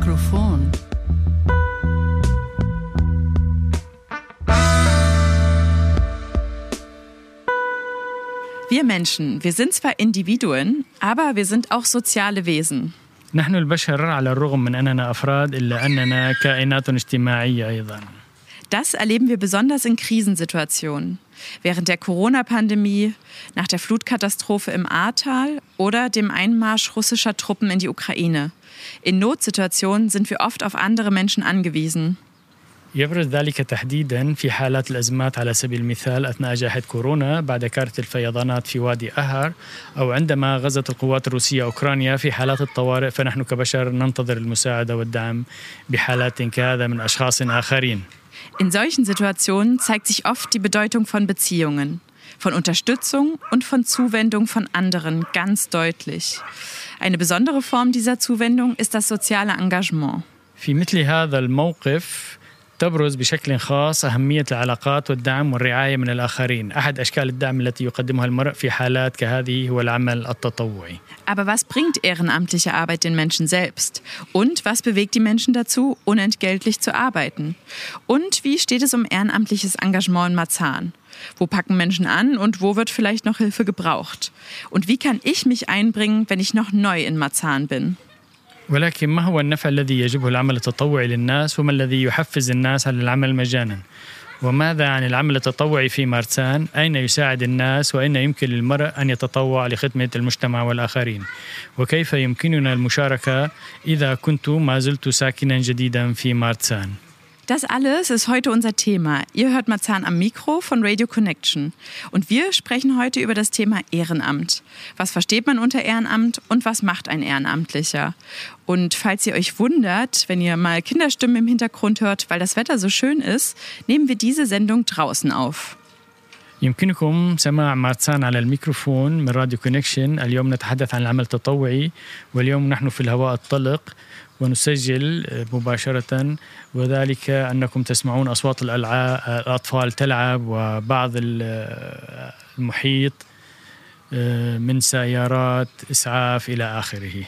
Mikrofon. Wir Menschen, wir sind zwar Individuen, aber wir sind auch soziale Wesen. نحن البشر على الرغم من أننا أفراد إلا أننا كائنات اجتماعية أيضا Das erleben wir besonders in Krisensituationen. Während der Corona-Pandemie, nach der Flutkatastrophe im Ahrtal oder dem Einmarsch russischer Truppen in die Ukraine. In Notsituationen sind wir oft auf andere Menschen angewiesen. يبرز ذلك تحديدا في حالات الأزمات على سبيل المثال أثناء جائحة كورونا بعد كارثة الفيضانات في وادي أهر أو عندما غزت القوات الروسية أوكرانيا في حالات الطوارئ فنحن كبشر ننتظر المساعدة والدعم بحالات كهذا من أشخاص آخرين In solchen Situationen zeigt sich oft die Bedeutung von Beziehungen, von Unterstützung und von Zuwendung von anderen ganz deutlich. Eine besondere Form dieser Zuwendung ist das soziale Engagement. في مثل هذا الموقف تبرز بشكل خاص أهمية العلاقات والدعم والرعاية من الآخرين أحد أشكال الدعم التي يقدمها المرء في حالات كهذه هو العمل التطوعي Aber was bringt ehrenamtliche Arbeit den Menschen selbst? Und was bewegt die Menschen dazu, unentgeltlich zu arbeiten? Und wie steht es um ehrenamtliches Engagement in Marzahn? Wo packen Menschen an und wo wird vielleicht noch Hilfe gebraucht? Und wie kann ich mich einbringen, wenn ich noch neu in Marzahn bin? ولكن ما هو النفع الذي يجبه العمل التطوعي للناس وما الذي يحفز الناس على العمل مجانا؟ وماذا عن العمل التطوعي في مارسان أين يساعد الناس وأين يمكن للمرء أن يتطوع لخدمة المجتمع والآخرين؟ وكيف يمكننا المشاركة إذا كنت ما زلت ساكنا جديدا في مارسان Das alles ist heute unser Thema. Ihr hört Marzahn am Mikro von Radio Connection. Und wir sprechen heute über das Thema Ehrenamt. Was versteht man unter Ehrenamt und was macht ein Ehrenamtlicher? Und falls ihr euch wundert, wenn ihr mal Kinderstimmen im Hintergrund hört, weil das Wetter so schön ist, nehmen wir diese Sendung draußen auf. يمكنكم سماع مارسان على الميكروفون من راديو كونكشن اليوم نتحدث عن العمل التطوعي واليوم نحن في الهواء الطلق ونسجل مباشرة وذلك أنكم تسمعون أصوات الأطفال تلعب وبعض المحيط من سيارات إسعاف إلى آخره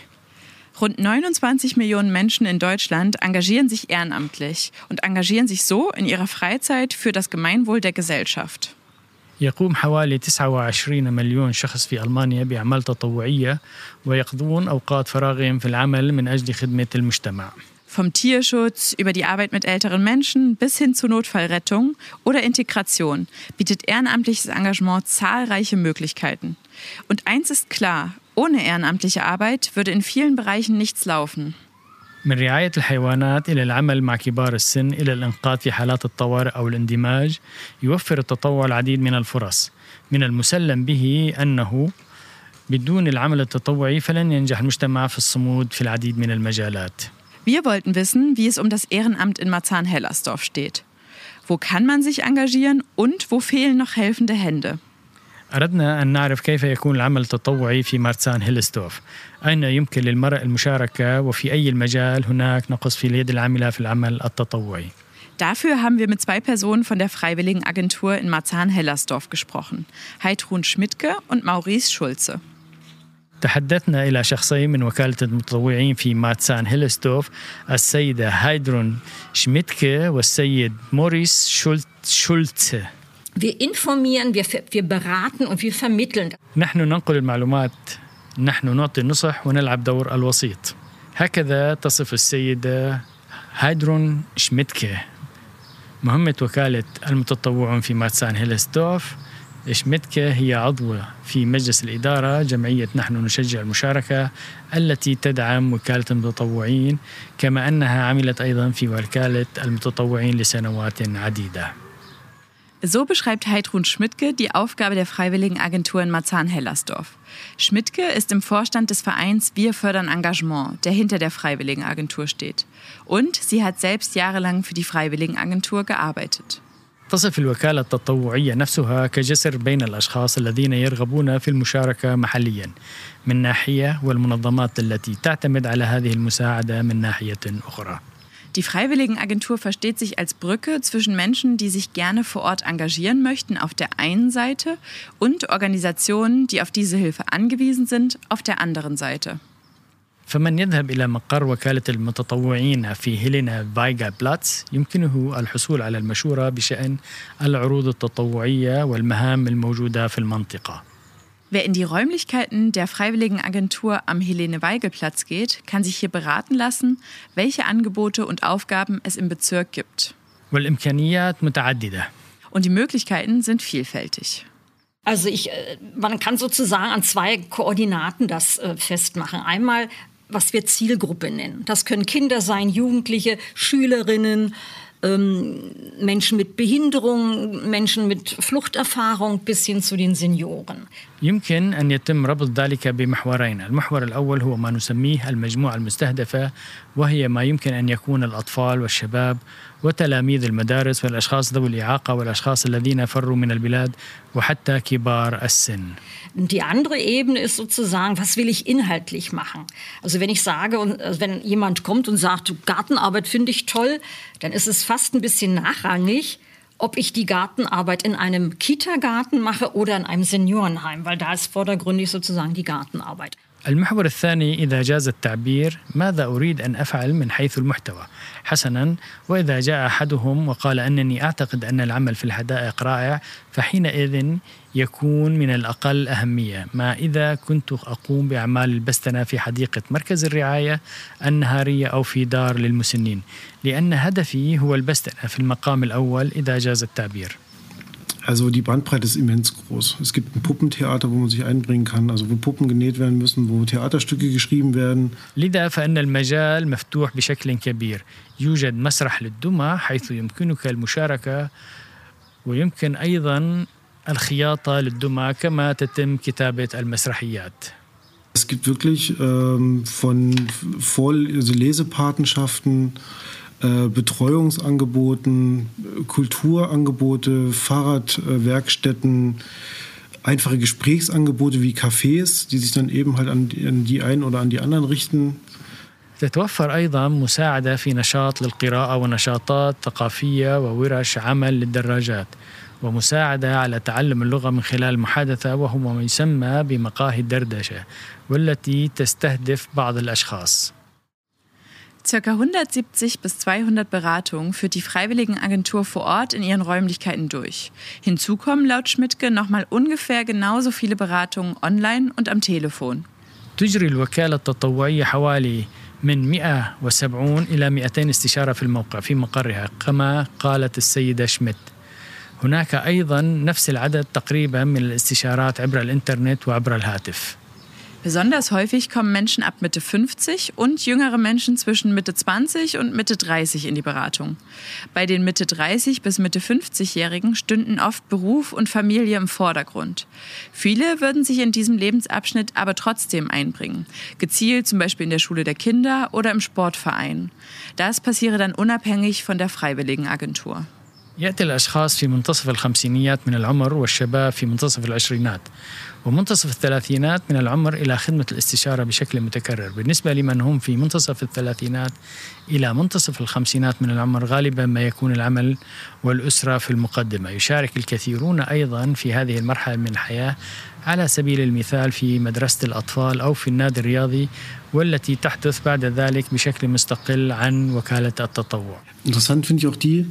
Rund 29 Millionen Menschen in Deutschland engagieren sich ehrenamtlich und engagieren sich so in ihrer Freizeit für das Gemeinwohl der Gesellschaft. يقوم حوالي 29 مليون شخص في ألمانيا بأعمال تطوعية ويقضون أوقات فراغهم في العمل من أجل خدمة المجتمع. Vom Tierschutz über die Arbeit mit älteren Menschen bis hin zur Notfallrettung oder Integration bietet ehrenamtliches Engagement zahlreiche Möglichkeiten. Und eins ist klar, ohne ehrenamtliche Arbeit würde in vielen Bereichen nichts laufen. من رعاية الحيوانات إلى العمل مع كبار السن إلى الإنقاذ في حالات الطوارئ أو الاندماج يوفر التطوع العديد من الفرص من المسلم به أنه بدون العمل التطوعي فلن ينجح المجتمع في الصمود في العديد من المجالات Wir wollten wissen, wie es um das Ehrenamt in Marzahn-Hellersdorf steht. Wo kann man sich engagieren und wo fehlen noch helfende Hände? أردنا أن نعرف كيف يكون العمل التطوعي في مارسان هيلستوف أين يمكن للمرأة المشاركة وفي أي المجال هناك نقص في اليد العاملة في العمل التطوعي Dafür haben wir mit zwei Personen von der Freiwilligen Agentur in Marzahn-Hellersdorf gesprochen. Heidrun Schmidtke und Maurice Schulze. تحدثنا إلى شخصين من وكالة المتطوعين في ماتسان هيلستوف السيدة هايدرون شميتكه والسيد موريس شولتسه Wir informieren, wir, wir beraten und wir vermitteln. نحن ننقل المعلومات نحن نعطي النصح ونلعب دور الوسيط. هكذا تصف السيدة هايدرون شميتكه مهمة وكالة المتطوعون في ماتسان هيلستوف. شميتكه هي عضوة في مجلس الإدارة جمعية نحن نشجع المشاركة التي تدعم وكالة المتطوعين كما أنها عملت أيضا في وكالة المتطوعين لسنوات عديدة. So beschreibt Heidrun Schmidtke die Aufgabe der Freiwilligen Agentur in Marzahn-Hellersdorf. Schmidtke ist im Vorstand des Vereins Wir fördern Engagement, der hinter der Freiwilligen Agentur steht. Und sie hat selbst jahrelang für die Freiwilligen Agentur gearbeitet. تصف الوكالة التطوعية نفسها كجسر بين الأشخاص الذين يرغبون في المشاركة محليا من ناحية والمنظمات التي تعتمد على هذه المساعدة من ناحية أخرى. Die Freiwilligenagentur versteht sich als Brücke zwischen Menschen, die sich gerne vor Ort engagieren möchten, auf der einen Seite und Organisationen, die auf diese Hilfe angewiesen sind, auf der anderen Seite. فمن يذهب إلى مقر وكالة المتطوعين في هيلينا فايغا بلاتس يمكنه الحصول على المشورة بشأن العروض التطوعية والمهام الموجودة في المنطقة. Wer in die Räumlichkeiten der Freiwilligen Agentur am Helene-Weigel-Platz geht, kann sich hier beraten lassen, welche Angebote und Aufgaben es im Bezirk gibt. Und die Möglichkeiten sind vielfältig. Also ich, äh, man kann sozusagen an zwei Koordinaten das äh, festmachen. Einmal, was wir Zielgruppe nennen. Das können Kinder sein, Jugendliche, Schülerinnen, Menschen mit Behinderung, Menschen mit Fluchterfahrung bis hin zu den Senioren. يمكن أن يتم ربط ذلك بمحورين المحور الأول هو ما نسميه المجموعة المستهدفة وهي ما يمكن أن يكون الأطفال والشباب وتلاميذ المدارس والأشخاص ذوي الإعاقة والأشخاص الذين فروا من البلاد وحتى كبار السن Die andere Ebene ist sozusagen, was will ich inhaltlich machen? Also wenn ich sage, also wenn jemand kommt und sagt, Gartenarbeit finde ich toll, dann ist es fast ein bisschen nachrangig, ob ich die Gartenarbeit in einem Kita-Garten mache oder in einem Seniorenheim, weil da ist vordergründig sozusagen die Gartenarbeit. المحور الثاني إذا جاز التعبير ماذا أريد أن أفعل من حيث المحتوى حسنا وإذا جاء أحدهم وقال أنني أعتقد أن العمل في الحدائق رائع فحينئذ يكون من الأقل أهمية ما إذا كنت أقوم بأعمال البستنة في حديقة مركز الرعاية النهارية أو في دار للمسنين لأن هدفي هو البستنة في المقام الأول إذا جاز التعبير Also die Bandbreite ist immens groß. Es gibt ein Puppentheater, wo man sich einbringen kann, also wo Puppen genäht werden müssen, wo Theaterstücke geschrieben werden. لذا فإن المجال مفتوح بشكل كبير. يوجد مسرح للدمى حيث يمكنك المشاركة ويمكن أيضا الخياطة للدمى كما تتم كتابة المسرحيات. Es gibt wirklich ähm, von Voll also Lesepatenschaften, äh, Betreuungsangeboten, Kulturangebote, Fahrradwerkstätten, einfache Gesprächsangebote wie Cafés, die sich dann eben halt an die, an die einen oder an die anderen richten. تتوفر أيضا مساعدة في نشاط للقراءة ونشاطات ثقافية وورش عمل للدراجات ومساعدة على تعلم اللغة من خلال المحادثه وهو ما يسمى بمقاهي الدردشة والتي تستهدف بعض الأشخاص. Circa 170 bis 200 Beratungen führt die Freiwilligenagentur vor Ort in ihren Räumlichkeiten durch. Hinzu kommen laut Schmidtke nochmal ungefähr genauso viele Beratungen online und am Telefon. تجري الوكالة التطوعية حوالي من 170 إلى 200 استشارة في الموقع في مقرها كما قالت السيدة شميت هناك أيضا نفس العدد تقريبا من الاستشارات عبر الإنترنت وعبر الهاتف. Besonders häufig kommen Menschen ab Mitte 50 und jüngere Menschen zwischen Mitte 20 und Mitte 30 in die Beratung. Bei den Mitte 30 bis Mitte 50-Jährigen stünden oft Beruf und Familie im Vordergrund. Viele würden sich in diesem Lebensabschnitt aber trotzdem einbringen, gezielt zum Beispiel in der Schule der Kinder oder im Sportverein. Das passiere dann unabhängig von der Freiwilligenagentur. يأتي الأشخاص في منتصف الخمسينيات من العمر والشباب في منتصف العشرينات ومنتصف الثلاثينات من العمر إلى خدمة الاستشارة بشكل متكرر. بالنسبة لمن هم في منتصف الثلاثينات إلى منتصف الخمسينات من العمر غالبا ما يكون العمل والأسرة في المقدمة. يشارك الكثيرون أيضا في هذه المرحلة من الحياة على سبيل المثال في مدرسة الأطفال أو في النادي الرياضي والتي تحدث بعد ذلك بشكل مستقل عن وكالة التطوع. Interessant finde ich auch die,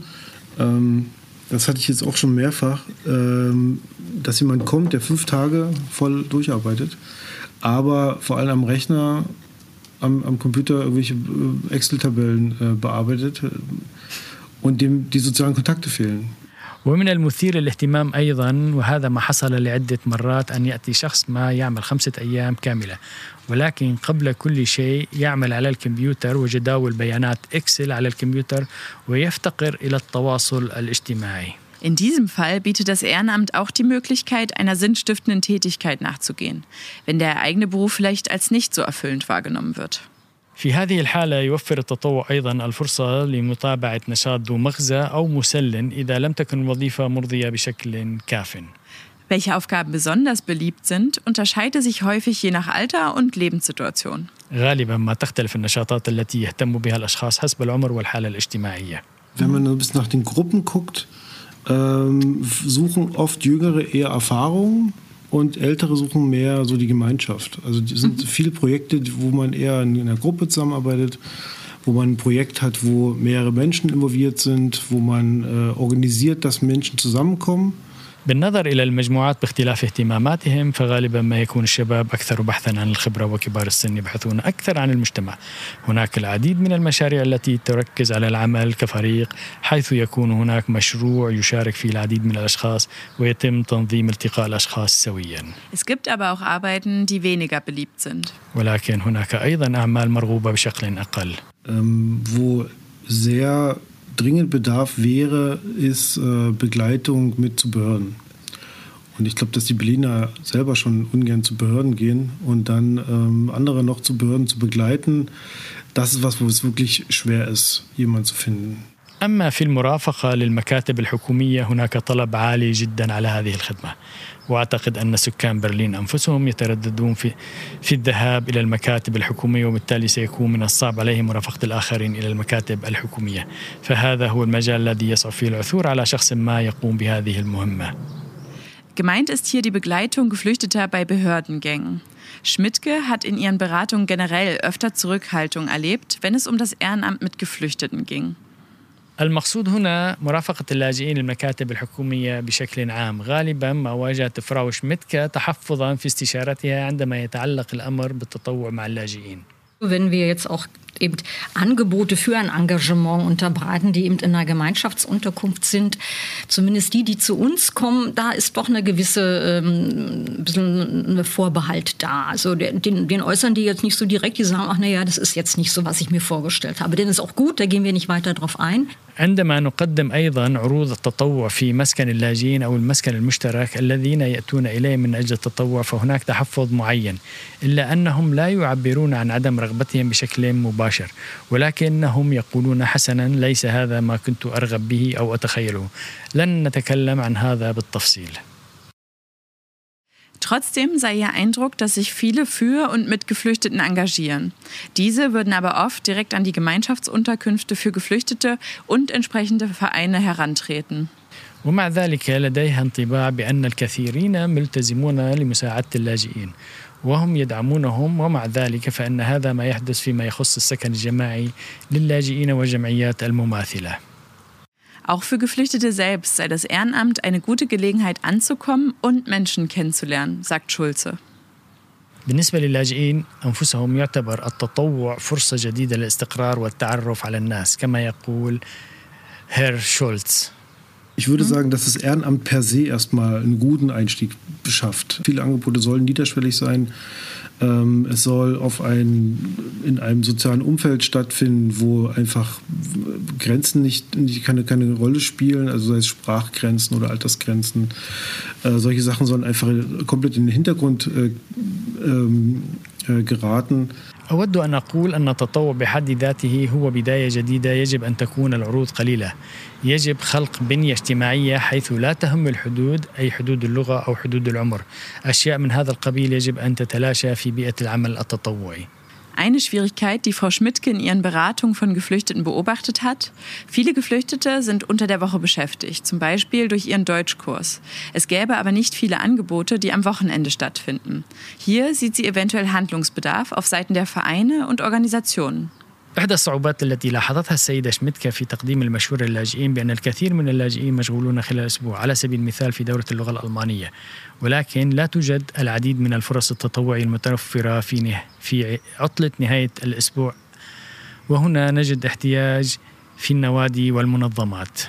ähm, das hatte ich jetzt auch schon mehrfach, ähm, dass jemand kommt, der fünf Tage voll durcharbeitet, aber vor allem am Rechner, am, am Computer irgendwelche äh, Excel-Tabellen äh, bearbeitet äh, und dem die sozialen Kontakte fehlen. ومن المثير للاهتمام ايضا وهذا ما حصل لعده مرات ان ياتي شخص ما يعمل خمسه ايام كامله ولكن قبل كل شيء يعمل على الكمبيوتر وجداول بيانات اكسل على الكمبيوتر ويفتقر الى التواصل الاجتماعي. In diesem Fall bietet das Ehrenamt auch die Möglichkeit, einer sinnstiftenden Tätigkeit nachzugehen, wenn der eigene Beruf vielleicht als nicht so erfüllend wahrgenommen wird. في هذه الحالة يوفر التطوع أيضا الفرصة لمتابعة نشاط ذو مغزى أو مسل إذا لم تكن الوظيفة مرضية بشكل كاف. Welche Aufgaben besonders beliebt sind, unterscheidet sich häufig je nach Alter und Lebenssituation. غالبا ما تختلف النشاطات التي يهتم بها الأشخاص حسب العمر والحالة الاجتماعية. Wenn man ein bisschen nach den Gruppen guckt, ähm, suchen oft Jüngere eher Erfahrungen und Ältere suchen mehr so die Gemeinschaft. Also es sind mhm. viele Projekte, wo man eher in einer Gruppe zusammenarbeitet, wo man ein Projekt hat, wo mehrere Menschen involviert sind, wo man äh, organisiert, dass Menschen zusammenkommen بالنظر إلى المجموعات باختلاف اهتماماتهم فغالبا ما يكون الشباب أكثر بحثا عن الخبرة وكبار السن يبحثون أكثر عن المجتمع. هناك العديد من المشاريع التي تركز على العمل كفريق حيث يكون هناك مشروع يشارك فيه العديد من الأشخاص ويتم تنظيم التقاء الأشخاص سويا. Es gibt aber auch Arbeiten, die weniger beliebt sind. ولكن هناك أيضا أعمال مرغوبة بشكل أقل. ähm, wo sehr dringend Bedarf wäre, ist äh, Begleitung mit zu Behörden. Und ich glaube, dass die Berliner selber schon ungern zu Behörden gehen und dann ähm, andere noch zu Behörden zu begleiten, das ist was, wo es wirklich schwer ist, jemanden zu finden. أما في المرافقة للمكاتب الحكومية هناك طلب عالي جدا على هذه الخدمة واعتقد ان سكان برلين انفسهم يترددون في في الذهاب الى المكاتب الحكوميه وبالتالي سيكون من الصعب عليهم مرافقه الاخرين الى المكاتب الحكوميه فهذا هو المجال الذي يصعب فيه العثور على شخص ما يقوم بهذه المهمه Gemeint ist hier die Begleitung Geflüchteter bei Behördengängen. Schmidtke hat in ihren Beratungen generell öfter Zurückhaltung erlebt, wenn es um das Ehrenamt mit Geflüchteten ging. المقصود هنا مرافقة اللاجئين المكاتب الحكومية بشكل عام. غالبا ما واجهت فراوش متكا تحفظا في استشارتها عندما يتعلق الأمر بالتطوع مع اللاجئين. Wenn wir jetzt auch eben Angebote für ein Engagement unterbreiten, die eben in einer Gemeinschaftsunterkunft sind. Zumindest die, die zu uns kommen, da ist doch eine gewisse ähm, bisschen eine Vorbehalt da. Also den, den äußern die jetzt nicht so direkt, die sagen, ach naja, das ist jetzt nicht so, was ich mir vorgestellt habe. Den ist auch gut, da gehen wir nicht weiter drauf ein. عندما نقدم ايضا عروض التطوع في مسكن اللاجئين او المسكن المشترك الذين ياتون اليه من اجل التطوع فهناك تحفظ معين الا انهم لا يعبرون عن عدم رغبتهم بشكل مباشر ولكنهم يقولون حسنا ليس هذا ما كنت ارغب به او اتخيله لن نتكلم عن هذا بالتفصيل Trotzdem sei ihr Eindruck, dass sich viele für und mit Geflüchteten engagieren. Diese würden aber oft direkt an die Gemeinschaftsunterkünfte für Geflüchtete und entsprechende Vereine herantreten. ومع ذلك لديها انطباع بأن الكثيرين ملتزمون لمساعدة اللاجئين وهم يدعمونهم ومع ذلك فإن هذا ما يحدث فيما يخص السكن الجماعي للاجئين والجمعيات المماثلة Auch für Geflüchtete selbst sei das Ehrenamt eine gute Gelegenheit anzukommen und Menschen kennenzulernen, sagt Schulze. بالنسبة للاجئين أنفسهم يعتبر التطوع فرصة جديدة للاستقرار والتعرف على الناس كما يقول هير شولتز Ich würde sagen, dass das Ehrenamt per se erstmal einen guten Einstieg beschafft. Viele Angebote sollen niederschwellig sein. Ähm, es soll auf ein, in einem sozialen Umfeld stattfinden, wo einfach Grenzen nicht, nicht keine, keine Rolle spielen, also sei es Sprachgrenzen oder Altersgrenzen. Äh, solche Sachen sollen einfach komplett in den Hintergrund äh, ähm, äh, geraten. أود أن أقول أن التطوع بحد ذاته هو بداية جديدة يجب أن تكون العروض قليلة. يجب خلق بنية اجتماعية حيث لا تهم الحدود أي حدود اللغة أو حدود العمر. أشياء من هذا القبيل يجب أن تتلاشى في بيئة العمل التطوعي. Eine Schwierigkeit, die Frau Schmidtke in ihren Beratungen von Geflüchteten beobachtet hat, viele Geflüchtete sind unter der Woche beschäftigt, zum Beispiel durch ihren Deutschkurs. Es gäbe aber nicht viele Angebote, die am Wochenende stattfinden. Hier sieht sie eventuell Handlungsbedarf auf Seiten der Vereine und Organisationen. إحدى الصعوبات التي لاحظتها السيدة شميتكا في تقديم المشورة للاجئين بأن الكثير من اللاجئين مشغولون خلال الأسبوع على سبيل المثال في دورة اللغة الألمانية ولكن لا توجد العديد من الفرص التطوعية المتوفرة في في عطلة نهاية الأسبوع. وهنا نجد احتياج في النوادي والمنظمات.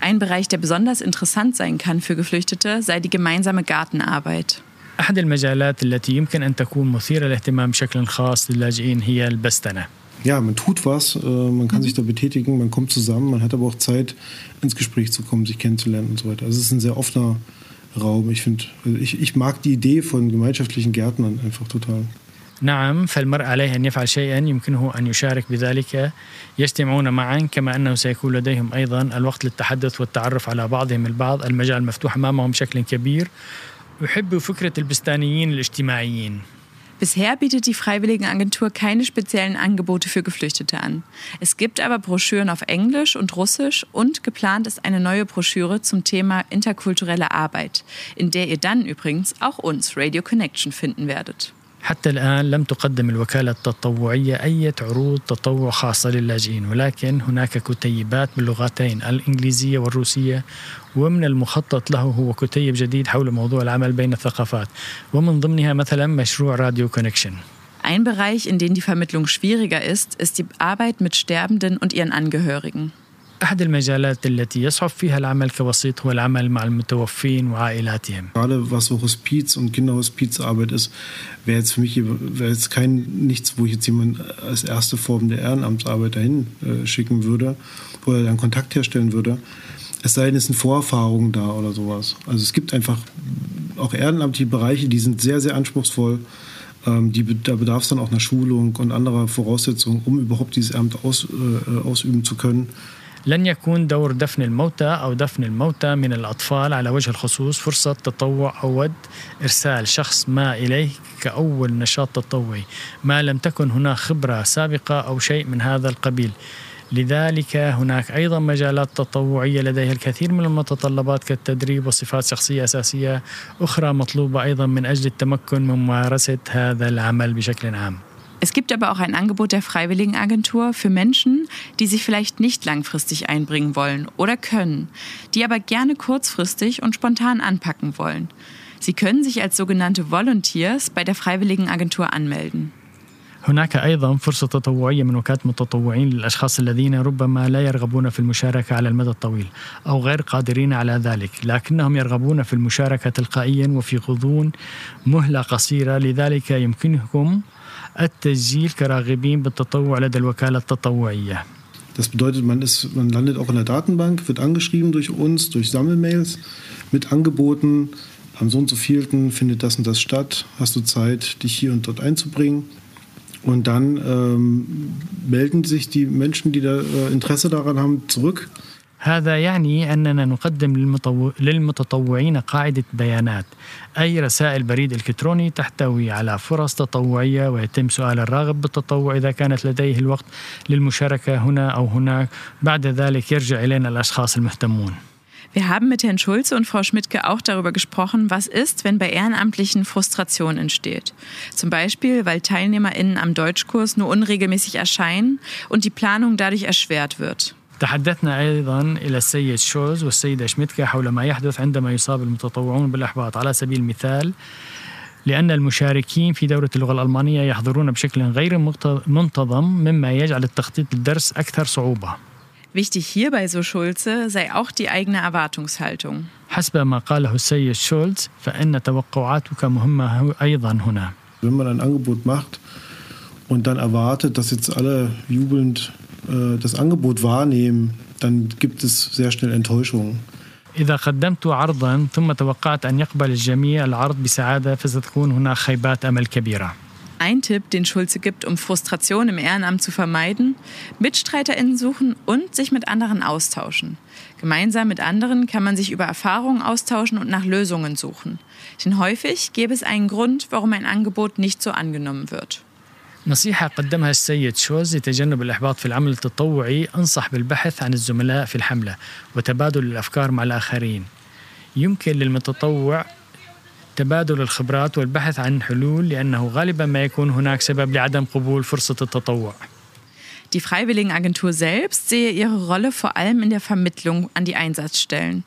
Ein Bereich, der besonders interessant sein kann für Geflüchtete, sei die gemeinsame Gartenarbeit. أحد المجالات التي يمكن أن تكون مثيرة للاهتمام بشكل خاص للاجئين هي البستنة. ja, man tut was, äh, man kann mhm. sich da betätigen, man kommt zusammen, man hat aber auch Zeit, ins Gespräch zu kommen, sich kennenzulernen und so weiter. Also es ist ein sehr offener Raum. Ich finde, also ich, ich mag die Idee von gemeinschaftlichen Gärtnern einfach total. نعم فالمرء عليه أن يفعل شيئا يمكنه أن يشارك بذلك يجتمعون معا كما أنه سيكون لديهم أيضا الوقت للتحدث والتعرف على بعضهم البعض المجال مفتوح أمامهم بشكل كبير أحب فكرة البستانيين الاجتماعيين Bisher bietet die Freiwilligenagentur keine speziellen Angebote für Geflüchtete an. Es gibt aber Broschüren auf Englisch und Russisch und geplant ist eine neue Broschüre zum Thema interkulturelle Arbeit, in der ihr dann übrigens auch uns Radio Connection finden werdet. حتى الآن لم تقدم الوكالة التطوعية أي عروض تطوع خاصة للاجئين ولكن هناك كتيبات باللغتين الإنجليزية والروسية ومن المخطط له هو كتيب جديد حول موضوع العمل بين الثقافات ومن ضمنها مثلا مشروع راديو كونكشن Ein Bereich, in dem die Vermittlung schwieriger ist, ist die Arbeit mit Sterbenden und ihren Angehörigen. أحد المجالات التي يصعب فيها العمل كوسيط هو العمل مع المتوفين وعائلاتهم. Gerade was so Hospiz und Kinderhospizarbeit ist, wäre jetzt für mich wäre jetzt kein nichts, wo ich jetzt jemand als erste Form der Ehrenamtsarbeit dahin äh, schicken würde, wo er dann Kontakt herstellen würde. Es sei denn, es sind Vorerfahrungen da oder sowas. Also es gibt einfach auch ehrenamtliche Bereiche, die sind sehr, sehr anspruchsvoll. Ähm, die, da bedarf es dann auch einer Schulung und anderer Voraussetzungen, um überhaupt dieses Amt aus, äh, ausüben zu können. لن يكون دور دفن الموتى أو دفن الموتى من الأطفال على وجه الخصوص فرصة تطوع أو ود إرسال شخص ما إليه كأول نشاط تطوعي ما لم تكن هناك خبرة سابقة أو شيء من هذا القبيل. لذلك هناك أيضا مجالات تطوعية لديها الكثير من المتطلبات كالتدريب وصفات شخصية أساسية أخرى مطلوبة أيضا من أجل التمكن من ممارسة هذا العمل بشكل عام. Es gibt aber auch ein Angebot der Freiwilligenagentur für Menschen, die sich vielleicht nicht langfristig einbringen wollen oder können, die aber gerne kurzfristig und spontan anpacken wollen. Sie können sich als sogenannte Volunteers bei der Freiwilligenagentur anmelden. هناك ايضا فرصه تطوعيه من وكاله متطوعين للاشخاص الذين ربما لا يرغبون في المشاركه على المدى الطويل او غير قادرين على ذلك، لكنهم يرغبون في المشاركه تلقائيا وفي غضون مهله قصيره، لذلك يمكنكم التسجيل كراغبين بالتطوع لدى الوكالة التطوعية. Das bedeutet, man, ist, man landet auch in der Datenbank, wird angeschrieben durch uns, durch Sammelmails mit Angeboten. Am so und so vielten findet das und das statt. Hast du Zeit, dich hier und dort einzubringen? Und dann ähm, melden sich die Menschen, die da äh, Interesse daran haben, zurück هذا يعني أننا نقدم للمتطوعين قاعدة بيانات أي رسائل بريد إلكتروني تحتوي على فرص تطوعية ويتم سؤال الراغب بالتطوع إذا كانت لديه الوقت للمشاركة هنا أو هناك بعد ذلك يرجع إلينا الأشخاص المهتمون Wir haben mit Herrn Schulze und Frau Schmidtke auch darüber gesprochen, was ist, wenn bei Ehrenamtlichen Frustration entsteht. Zum Beispiel, weil TeilnehmerInnen am Deutschkurs nur unregelmäßig erscheinen und die Planung dadurch erschwert wird. تحدثنا أيضا إلى السيد شولز والسيدة شميتكا حول ما يحدث عندما يصاب المتطوعون بالإحباط على سبيل المثال لأن المشاركين في دورة اللغة الألمانية يحضرون بشكل غير منتظم مما يجعل التخطيط للدرس أكثر صعوبة. Wichtig hierbei, so Schulze, sei auch die eigene Erwartungshaltung. حسب ما قاله السيد شولز فإن توقعاتك مهمة أيضا هنا. Wenn man ein Angebot macht und dann erwartet, dass jetzt alle jubelnd äh, das Angebot wahrnehmen, dann gibt es sehr schnell Enttäuschungen. إذا قدمت عرضا ثم توقعت أن يقبل الجميع العرض بسعادة فستكون هناك خيبات أمل كبيرة. Ein Tipp, den Schulze gibt, um Frustration im Ehrenamt zu vermeiden, MitstreiterInnen suchen und sich mit anderen austauschen. Gemeinsam mit anderen kann man sich über Erfahrungen austauschen und nach Lösungen suchen. Denn häufig gäbe es einen Grund, warum ein Angebot nicht so angenommen wird. نصيحة قدمها السيد شوز لتجنب الإحباط في العمل التطوعي. أنصح بالبحث عن الزملاء في الحملة وتبادل الأفكار مع الآخرين. يمكن للمتطوع تبادل الخبرات والبحث عن حلول لأنه غالبا ما يكون هناك سبب لعدم قبول فرصة التطوع. Die Freiwilligenagentur selbst sehe ihre Rolle vor allem in der Vermittlung an die Einsatzstellen.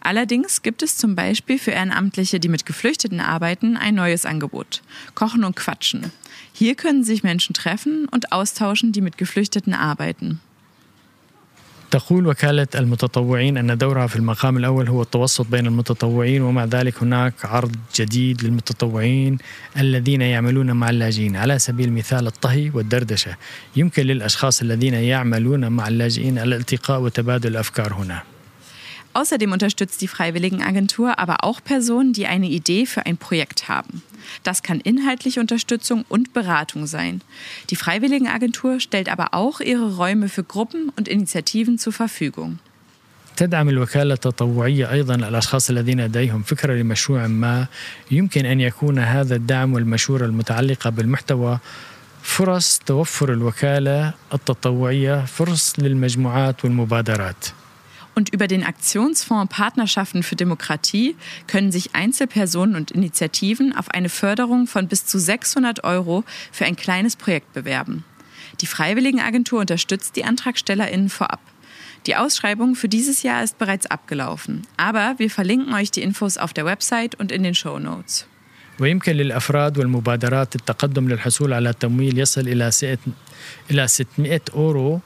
Allerdings gibt es zum Beispiel für Ehrenamtliche, die mit Geflüchteten arbeiten, ein neues Angebot. Kochen und Quatschen. Hier können sich Menschen treffen und austauschen, die mit Geflüchteten arbeiten. تقول وكالة المتطوعين أن دورها في المقام الأول هو التوسط بين المتطوعين ومع ذلك هناك عرض جديد للمتطوعين الذين يعملون مع اللاجئين. على سبيل المثال الطهي والدردشة. يمكن للأشخاص الذين يعملون مع اللاجئين الالتقاء وتبادل الأفكار هنا. Außerdem unterstützt die Freiwilligenagentur aber auch Personen, die eine Idee für ein Projekt haben. Das kann inhaltliche Unterstützung und Beratung sein. Die Freiwilligenagentur stellt aber auch ihre Räume für Gruppen und Initiativen zur Verfügung. تدعم الوكالة التطوعية أيضا الأشخاص الذين لديهم فكرة لمشروع ما يمكن أن يكون هذا الدعم والمشورة المتعلقة بالمحتوى فرص توفر الوكالة التطوعية فرص للمجموعات والمبادرات Und über den Aktionsfonds Partnerschaften für Demokratie können sich Einzelpersonen und Initiativen auf eine Förderung von bis zu 600 Euro für ein kleines Projekt bewerben. Die Freiwilligenagentur unterstützt die AntragstellerInnen vorab. Die Ausschreibung für dieses Jahr ist bereits abgelaufen, aber wir verlinken euch die Infos auf der Website und in den Show Notes. ويمكن للأفراد والمبادرات التقدم للحصول على تمويل يصل إلى إلى 600 أورو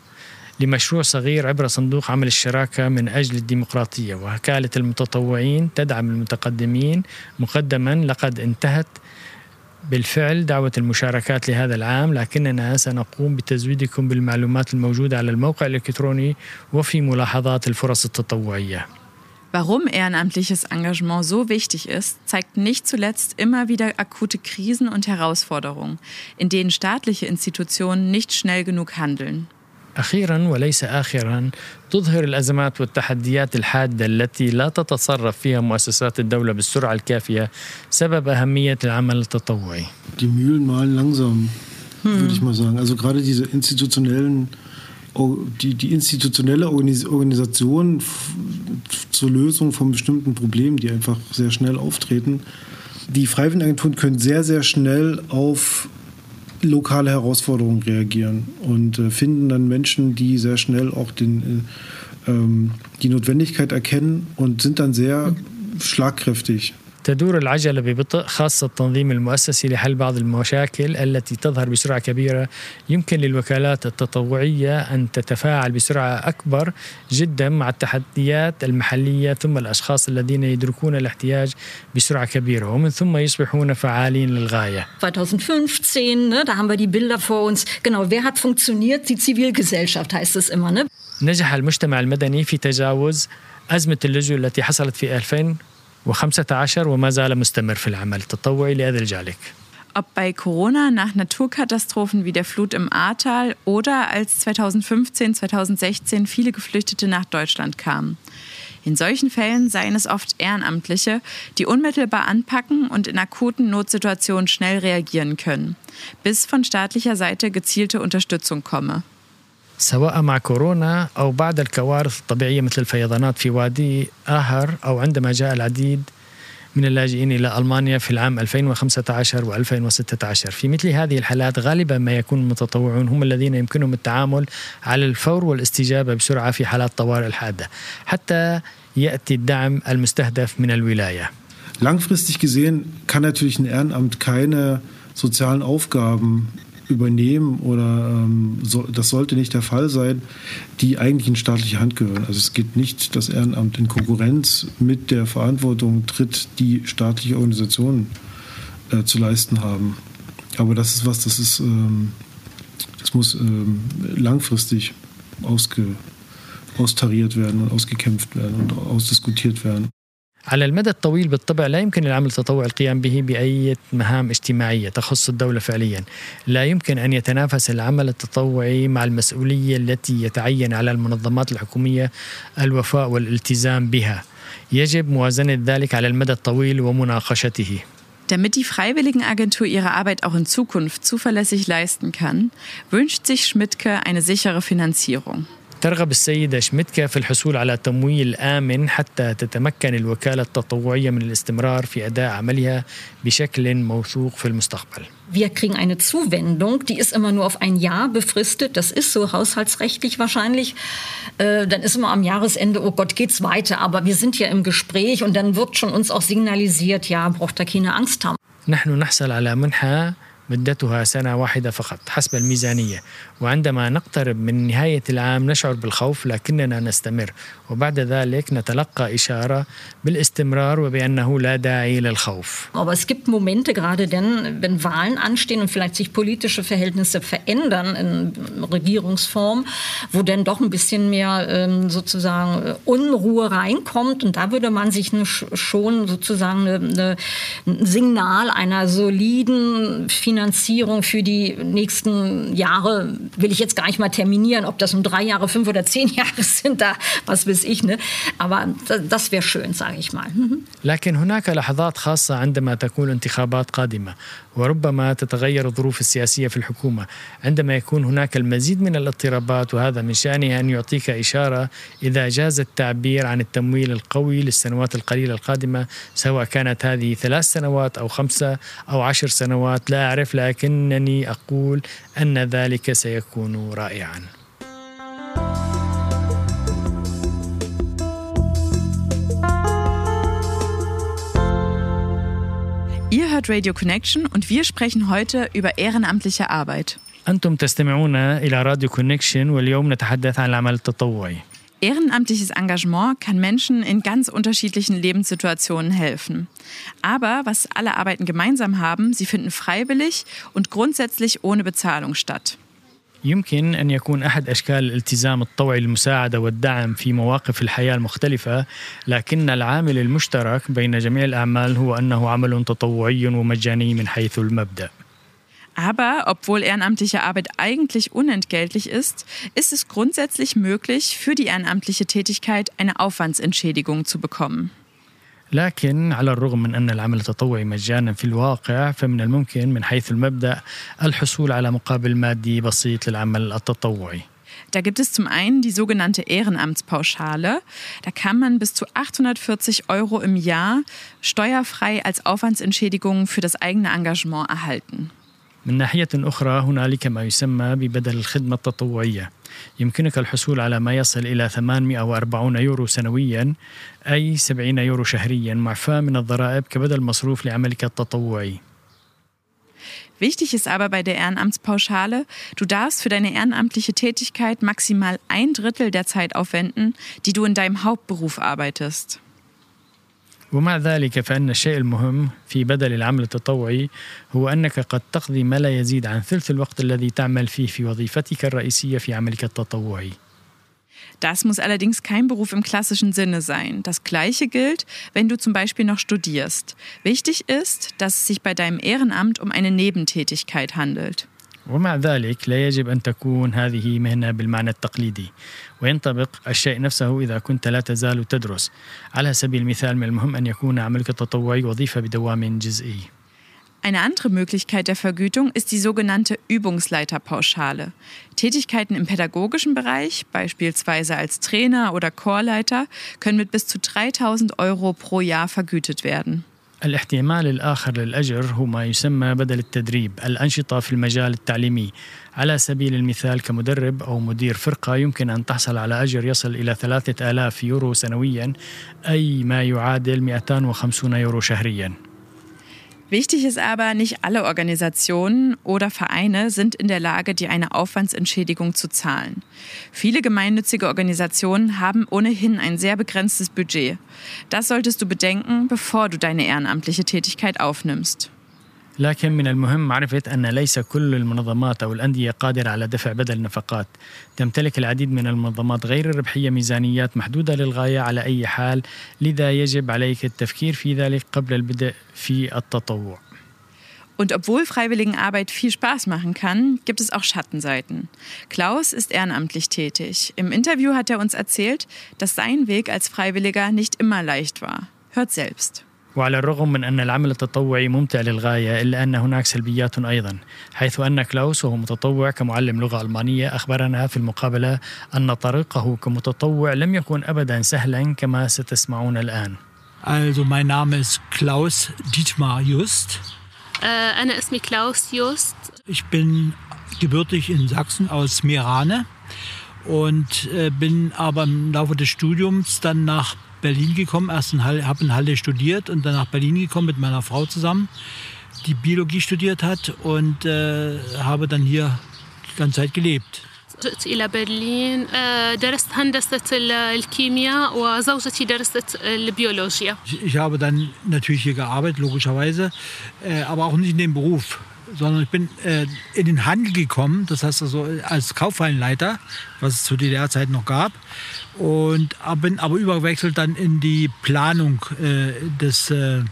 لمشروع صغير عبر صندوق عمل الشراكة من أجل الديمقراطية وكالة المتطوعين تدعم المتقدمين مقدما لقد انتهت بالفعل دعوة المشاركات لهذا العام لكننا سنقوم بتزويدكم بالمعلومات الموجودة على الموقع الإلكتروني وفي ملاحظات الفرص التطوعية Warum ehrenamtliches Engagement so wichtig ist, zeigt nicht zuletzt immer wieder akute Krisen und Herausforderungen, in denen staatliche Institutionen nicht schnell genug handeln. أخيرا وليس آخرا تظهر الأزمات والتحديات الحادة التي لا تتصرف فيها مؤسسات الدولة بالسرعة الكافية سبب أهمية العمل التطوعي. Die Mühlen malen langsam, hm. würde ich mal sagen. Also gerade diese institutionellen die, die institutionelle Organisation zur Lösung von bestimmten Problemen, die einfach sehr schnell auftreten. Die Freiwilligenagenturen können sehr, sehr schnell auf lokale Herausforderungen reagieren und äh, finden dann Menschen, die sehr schnell auch den, äh, ähm, die Notwendigkeit erkennen und sind dann sehr schlagkräftig. تدور العجلة ببطء خاصة التنظيم المؤسسي لحل بعض المشاكل التي تظهر بسرعة كبيرة يمكن للوكالات التطوعية أن تتفاعل بسرعة أكبر جدا مع التحديات المحلية ثم الأشخاص الذين يدركون الاحتياج بسرعة كبيرة ومن ثم يصبحون فعالين للغاية 2015, ne, da haben wir die Bilder vor uns. Genau, wer hat funktioniert? Die Zivilgesellschaft heißt es immer. Ne? نجح المجتمع المدني في تجاوز أزمة اللجوء التي حصلت في 2000 و15 وما زال مستمر في العمل التطوعي لأجل ذلك. Ob bei Corona nach Naturkatastrophen wie der Flut im Ahrtal oder als 2015, 2016 viele Geflüchtete nach Deutschland kamen. In solchen Fällen seien es oft Ehrenamtliche, die unmittelbar anpacken und in akuten Notsituationen schnell reagieren können, bis von staatlicher Seite gezielte Unterstützung komme. سواء مع كورونا أو بعد الكوارث الطبيعية مثل الفيضانات في وادي آهر أو عندما جاء العديد من اللاجئين إلى ألمانيا في العام 2015 و2016 في مثل هذه الحالات غالبا ما يكون المتطوعون هم الذين يمكنهم التعامل على الفور والاستجابة بسرعة في حالات طوارئ الحادة. حتى يأتي الدعم المستهدف من الولاية. Langfristig gesehen kann natürlich ein Ehrenamt keine sozialen Aufgaben übernehmen oder ähm, so, das sollte nicht der Fall sein, die eigentlich in staatliche Hand gehören. Also es geht nicht das Ehrenamt in Konkurrenz mit der Verantwortung tritt, die staatliche Organisationen äh, zu leisten haben. Aber das ist was, das ist, ähm, das muss ähm, langfristig ausge, austariert werden und ausgekämpft werden und ausdiskutiert werden. على المدى الطويل بالطبع لا يمكن العمل التطوعي القيام به بأي مهام اجتماعية تخص الدولة فعليا. لا يمكن أن يتنافس العمل التطوعي مع المسؤولية التي يتعين على المنظمات الحكومية الوفاء والالتزام بها. يجب موازنة ذلك على المدى الطويل ومناقشته. Damit die Freiwilligenagentur ihre Arbeit auch in Zukunft zuverlässig leisten kann, wünscht sich Schmidtke eine sichere Finanzierung. ترغب السيدة شميتكا في الحصول على تمويل آمن حتى تتمكن الوكالة التطوعية من الاستمرار في أداء عملها بشكل موثوق في المستقبل. Wir kriegen eine Zuwendung, die ist immer nur auf ein Jahr befristet. Das ist so haushaltsrechtlich wahrscheinlich. Äh, dann ist immer am Jahresende, oh Gott, geht's weiter. Aber wir sind ja im Gespräch und dann wird schon uns auch signalisiert, ja, braucht da keine Angst haben. نحن نحصل على منحة مدتها سنة واحدة فقط حسب الميزانية وعندما نقترب من نهاية العام نشعر بالخوف لكننا نستمر وبعد ذلك نتلقى إشارة بالاستمرار وبأنه لا داعي للخوف. Aber es gibt Momente, gerade denn, wenn Wahlen anstehen und vielleicht sich politische Verhältnisse verändern in Regierungsform, wo dann doch ein bisschen mehr ähm, sozusagen Unruhe reinkommt und da würde man sich eine, schon sozusagen eine, eine, ein Signal einer soliden Finanzierung Finanzierung für die nächsten Jahre will ich jetzt gar nicht mal terminieren, ob das um drei Jahre, fünf oder zehn Jahre sind, da was weiß ich, ne? Aber das wäre schön, sage ich mal. لكن هناك لحظات خاصة عندما تكون انتخابات قادمة وربما تتغير الظروف السياسية في الحكومة عندما يكون هناك المزيد من الاضطرابات وهذا من شأنه أن يعطيك إشارة إذا جاز التعبير عن التمويل القوي للسنوات القليلة القادمة سواء كانت هذه ثلاث سنوات أو خمسة أو عشر سنوات لا أعرف لكنني أقول أن ذلك سيكون رائعاً Ihr hört Radio Connection und wir sprechen heute über ehrenamtliche Arbeit. أنتم تستمعون إلى راديو كونكشن واليوم نتحدث عن العمل التطوعي. Ehrenamtliches Engagement kann Menschen in ganz unterschiedlichen Lebenssituationen helfen. Aber was alle Arbeiten gemeinsam haben, sie finden freiwillig und grundsätzlich ohne Bezahlung statt. يمكن أن يكون أحد أشكال الالتزام الطوعي المساعدة والدعم في مواقف الحياة المختلفة لكن العامل المشترك بين جميع الأعمال هو أنه عمل تطوعي ومجاني من حيث المبدأ Aber obwohl ehrenamtliche Arbeit eigentlich unentgeltlich ist, ist es grundsätzlich möglich, für die ehrenamtliche Tätigkeit eine Aufwandsentschädigung zu bekommen. لكن على الرغم من أن العمل التطوعي مجانا في الواقع فمن الممكن من حيث المبدأ الحصول على مقابل مادي بسيط للعمل التطوعي Da gibt es zum einen die sogenannte Ehrenamtspauschale. Da kann man bis zu 840 Euro im Jahr steuerfrei als Aufwandsentschädigung für das eigene Engagement erhalten. من ناحية أخرى هنالك ما يسمى ببدل الخدمة التطوعية يمكنك الحصول على ما يصل إلى 840 يورو سنويا أي 70 يورو شهريا معفاة من الضرائب كبدل مصروف لعملك التطوعي Wichtig ist aber bei der Ehrenamtspauschale, du darfst für deine ehrenamtliche Tätigkeit maximal ein Drittel der Zeit aufwenden, die du in deinem Hauptberuf arbeitest. ومع ذلك فإن الشيء المهم في بدل العمل التطوعي هو أنك قد تقضي ما لا يزيد عن ثلث الوقت الذي تعمل فيه في وظيفتك الرئيسية في عملك التطوعي. Das muss allerdings kein Beruf im klassischen Sinne sein. Das Gleiche gilt, wenn du zum Beispiel noch studierst. Wichtig ist, dass es sich bei deinem Ehrenamt um eine Nebentätigkeit handelt. ومع ذلك لا يجب أن تكون هذه مهنة بالمعنى التقليدي وينطبق الشيء نفسه إذا كنت لا تزال تدرس على سبيل المثال من المهم أن يكون عملك التطوعي وظيفة بدوام جزئي Eine andere Möglichkeit der Vergütung ist die sogenannte Übungsleiterpauschale. Tätigkeiten im pädagogischen Bereich, beispielsweise als Trainer oder Chorleiter, können mit bis zu 3000 Euro pro Jahr vergütet werden. الاحتمال الآخر للأجر هو ما يسمى بدل التدريب الأنشطة في المجال التعليمي. على سبيل المثال كمدرب أو مدير فرقة يمكن أن تحصل على أجر يصل إلى 3000 يورو سنويا أي ما يعادل 250 يورو شهريا. Wichtig ist aber, nicht alle Organisationen oder Vereine sind in der Lage, dir eine Aufwandsentschädigung zu zahlen. Viele gemeinnützige Organisationen haben ohnehin ein sehr begrenztes Budget. Das solltest du bedenken, bevor du deine ehrenamtliche Tätigkeit aufnimmst. لكن من المهم معرفة أن ليس كل المنظمات أو الأندية قادرة على دفع بدل النفقات تمتلك العديد من المنظمات غير الربحية ميزانيات محدودة للغاية على أي حال لذا يجب عليك التفكير في ذلك قبل البدء في التطوع Und obwohl Freiwilligenarbeit viel Spaß machen kann, gibt es auch Schattenseiten. Klaus ist ehrenamtlich tätig. Im Interview hat er uns erzählt, dass sein Weg als Freiwilliger nicht immer leicht war. Hört selbst. وعلى الرغم من أن العمل التطوعي ممتع للغاية إلا أن هناك سلبيات أيضا حيث أن كلاوس وهو متطوع كمعلم لغة ألمانية أخبرنا في المقابلة أن طريقه كمتطوع لم يكن أبدا سهلا كما ستسمعون الآن Also mein Name ist Klaus Dietmar Just. أنا اسمي كلاوس يوست Ich bin gebürtig in Sachsen aus Mirane und äh, bin aber im Laufe des Studiums dann nach Berlin gekommen. Erst in Halle, habe in Halle studiert und dann nach Berlin gekommen mit meiner Frau zusammen, die Biologie studiert hat und äh, habe dann hier die ganze Zeit gelebt. جئت إلى برلين آه، درست هندسة ال- الكيمياء وزوجتي درست البيولوجيا Ich, ich habe dann natürlich hier gearbeitet, logischerweise, äh, aber auch nicht in dem Beruf, sondern ich bin äh, in den Handel gekommen, das heißt also als Kaufhallenleiter, was es zu DDR-Zeiten noch gab, und bin aber übergewechselt dann in die Planung äh, des, äh,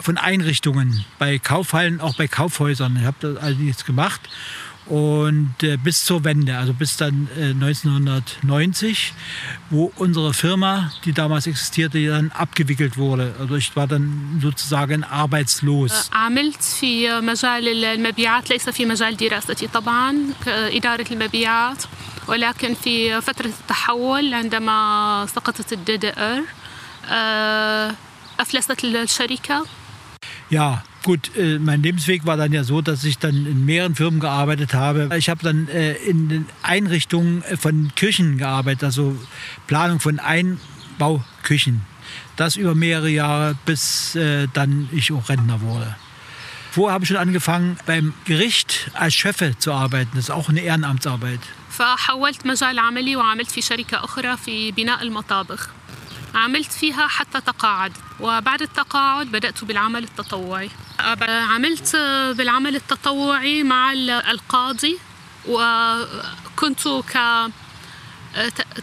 von Einrichtungen, bei Kaufhallen, auch bei Kaufhäusern. Ich habe das alles gemacht und äh, bis zur Wende, also bis dann äh, 1990, wo unsere Firma, die damals existierte, dann abgewickelt wurde. Also ich war dann sozusagen arbeitslos. عملت في مجال المبيعات ليس في مجال دراستي طبعا إدارة المبيعات ولكن في فترة التحول عندما سقطت الدي دي ار أفلست الشركة Ja, gut, äh, mein Lebensweg war dann ja so, dass ich dann in mehreren Firmen gearbeitet habe. Ich habe dann äh, in den Einrichtungen von Küchen gearbeitet, also Planung von Einbauküchen. Das über mehrere Jahre, bis äh, dann ich auch Rentner wurde. Vorher habe ich schon angefangen, beim Gericht als Schöffe zu arbeiten. Das ist auch eine Ehrenamtsarbeit. فحولت مجال عملي وعملت في شركة أخرى في بناء المطابخ عملت فيها حتى تقاعد. وبعد التقاعد بدأت بالعمل التطوعي. عملت بالعمل التطوعي مع القاضي وكنت ك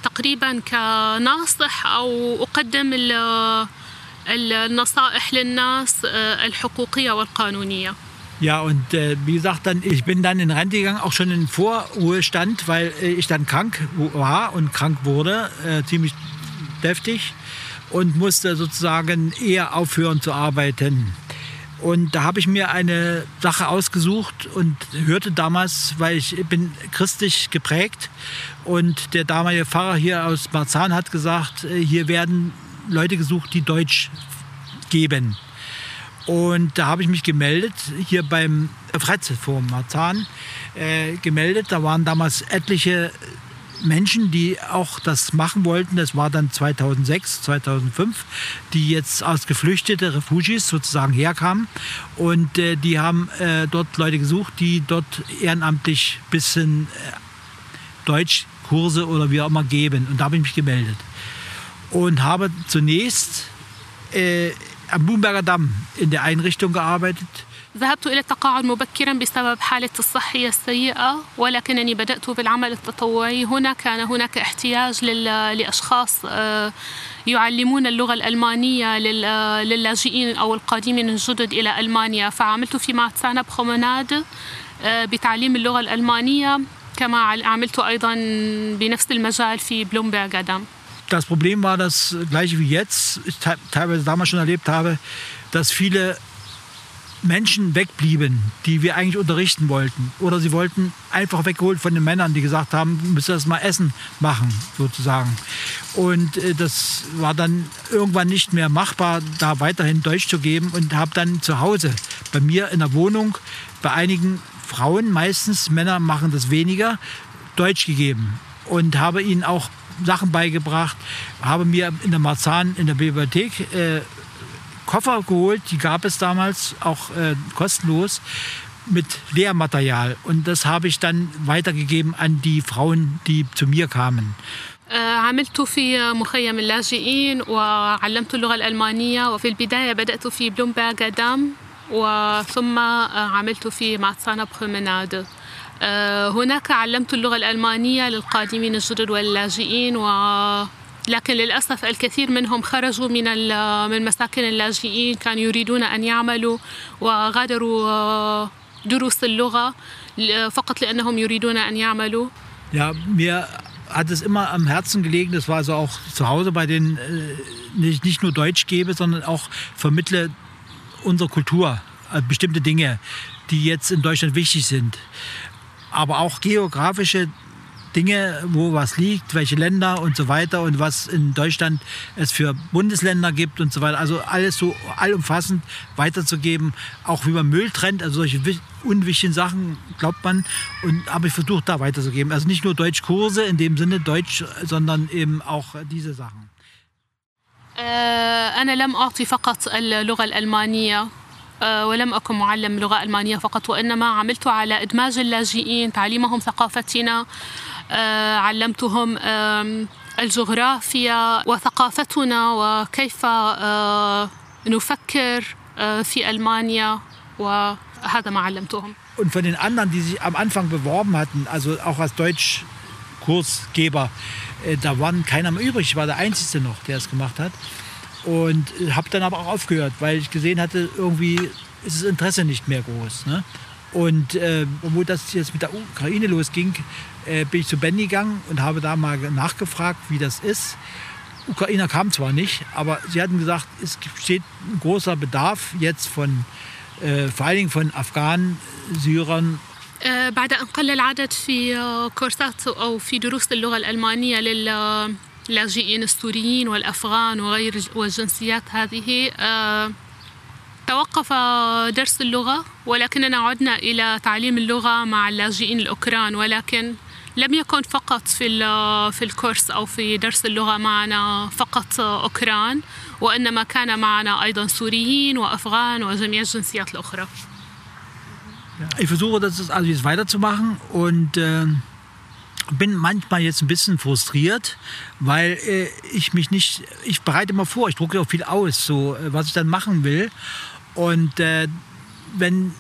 تقريبا كناصح أو أقدم النصائح للناس الحقوقية والقانونية. Ja, und äh, wie gesagt, dann, ich bin dann in Rente gegangen, auch schon in Vorruhestand, weil äh, ich dann krank war und krank wurde, äh, ziemlich deftig und musste sozusagen eher aufhören zu arbeiten. Und da habe ich mir eine Sache ausgesucht und hörte damals, weil ich bin christlich geprägt und der damalige Pfarrer hier aus Marzahn hat gesagt, hier werden Leute gesucht, die Deutsch geben. Und da habe ich mich gemeldet, hier beim Freizeitforum Marzahn äh, gemeldet. Da waren damals etliche Menschen, die auch das machen wollten. Das war dann 2006, 2005, die jetzt als geflüchtete Refugees sozusagen herkamen. Und äh, die haben äh, dort Leute gesucht, die dort ehrenamtlich ein bisschen äh, Deutschkurse oder wie auch immer geben. Und da habe ich mich gemeldet. Und habe zunächst äh, am Bumberger Damm in der Einrichtung gearbeitet. ذهبت إلى التقاعد مبكرا بسبب حالتي الصحية السيئة ولكنني بدأت بالعمل التطوعي. هنا كان هناك احتياج لأشخاص يعلمون اللغة الألمانية للاجئين أو القادمين الجدد إلى ألمانيا. فعملت في ماتسانا بخومناد بتعليم اللغة الألمانية كما عملت أيضا بنفس المجال في بلومبرغ أدم Das Problem war das gleiche wie jetzt, ich teilweise damals schon erlebt habe, dass viele Menschen wegblieben, die wir eigentlich unterrichten wollten. Oder sie wollten einfach weggeholt von den Männern, die gesagt haben, müssen das mal Essen machen, sozusagen. Und äh, das war dann irgendwann nicht mehr machbar, da weiterhin Deutsch zu geben und habe dann zu Hause bei mir in der Wohnung bei einigen Frauen, meistens Männer machen das weniger, Deutsch gegeben und habe ihnen auch Sachen beigebracht, habe mir in der Marzahn in der Bibliothek äh, Koffer geholt, die gab es damals auch äh, kostenlos mit Lehrmaterial. Und das habe ich dann weitergegeben an die Frauen, die zu mir kamen. عملت في مخيم اللاجئين وعلمت اللغة الألمانية وفي البداية بدأت في بلومبرغ دام وثم عملت في ماتسانا برومناد هناك علمت اللغة الألمانية للقادمين الجدد واللاجئين و لكن للأسف الكثير منهم خرجوا من من مساكن اللاجئين كانوا يريدون أن يعملوا وغادروا دروس اللغة فقط لأنهم يريدون أن يعملوا. Ja, mir hat es immer am Herzen gelegen, das war also auch zu Hause bei den, nicht, nicht nur Deutsch gebe, sondern auch vermittle unsere Kultur, bestimmte Dinge, die jetzt in Deutschland wichtig sind. Aber auch geografische Dinge, wo was liegt, welche Länder und so weiter und was in Deutschland es für Bundesländer gibt und so weiter. Also alles so allumfassend weiterzugeben, auch wie man Müll trennt, also solche unwichtigen Sachen glaubt man und habe ich versucht da weiterzugeben. Also nicht nur Deutschkurse in dem Sinne Deutsch, sondern eben auch diese Sachen. أنا لم أعطي فقط اللغة الألمانية ولم أكن معلم لغة ألمانية فقط وإنما عملت على إدماج اللاجئين تعليمهم ثقافتنا علمتهم الجغرافيا وثقافتنا وكيف نفكر في ألمانيا وهذا ما علمتهم Und von den anderen, die sich am Anfang beworben hatten, also auch als Deutschkursgeber, da war keiner mehr übrig. Ich war der Einzige noch, der es gemacht hat. Und habe dann aber auch aufgehört, weil ich gesehen hatte, irgendwie ist das Interesse nicht mehr groß. Ne? Und äh, wo das jetzt mit der Ukraine losging, äh, bin ich zu Ben gegangen und habe da mal nachgefragt, wie das ist. Ukrainer kam zwar nicht, aber sie hatten gesagt, es besteht ein großer Bedarf jetzt von äh, vor allen Dingen von Afghanen, Syrern. بعد أن قل العدد في كورسات أو في دروس اللغة الألمانية للاجئين السوريين والأفغان وغير والجنسيات هذه توقف درس اللغة ولكننا عدنا إلى تعليم اللغة مع اللاجئين الأوكران ولكن لم يكن فقط في في الكورس او في درس اللغه معنا فقط اوكران وانما كان معنا ايضا سوريين وافغان وجميع الجنسيات الاخرى. Ich versuche das also jetzt weiterzumachen und äh, bin manchmal jetzt ein bisschen frustriert, weil äh, ich mich nicht, ich bereite immer vor, ich drucke auch viel aus, so äh, was ich dann machen will. Und äh, wenn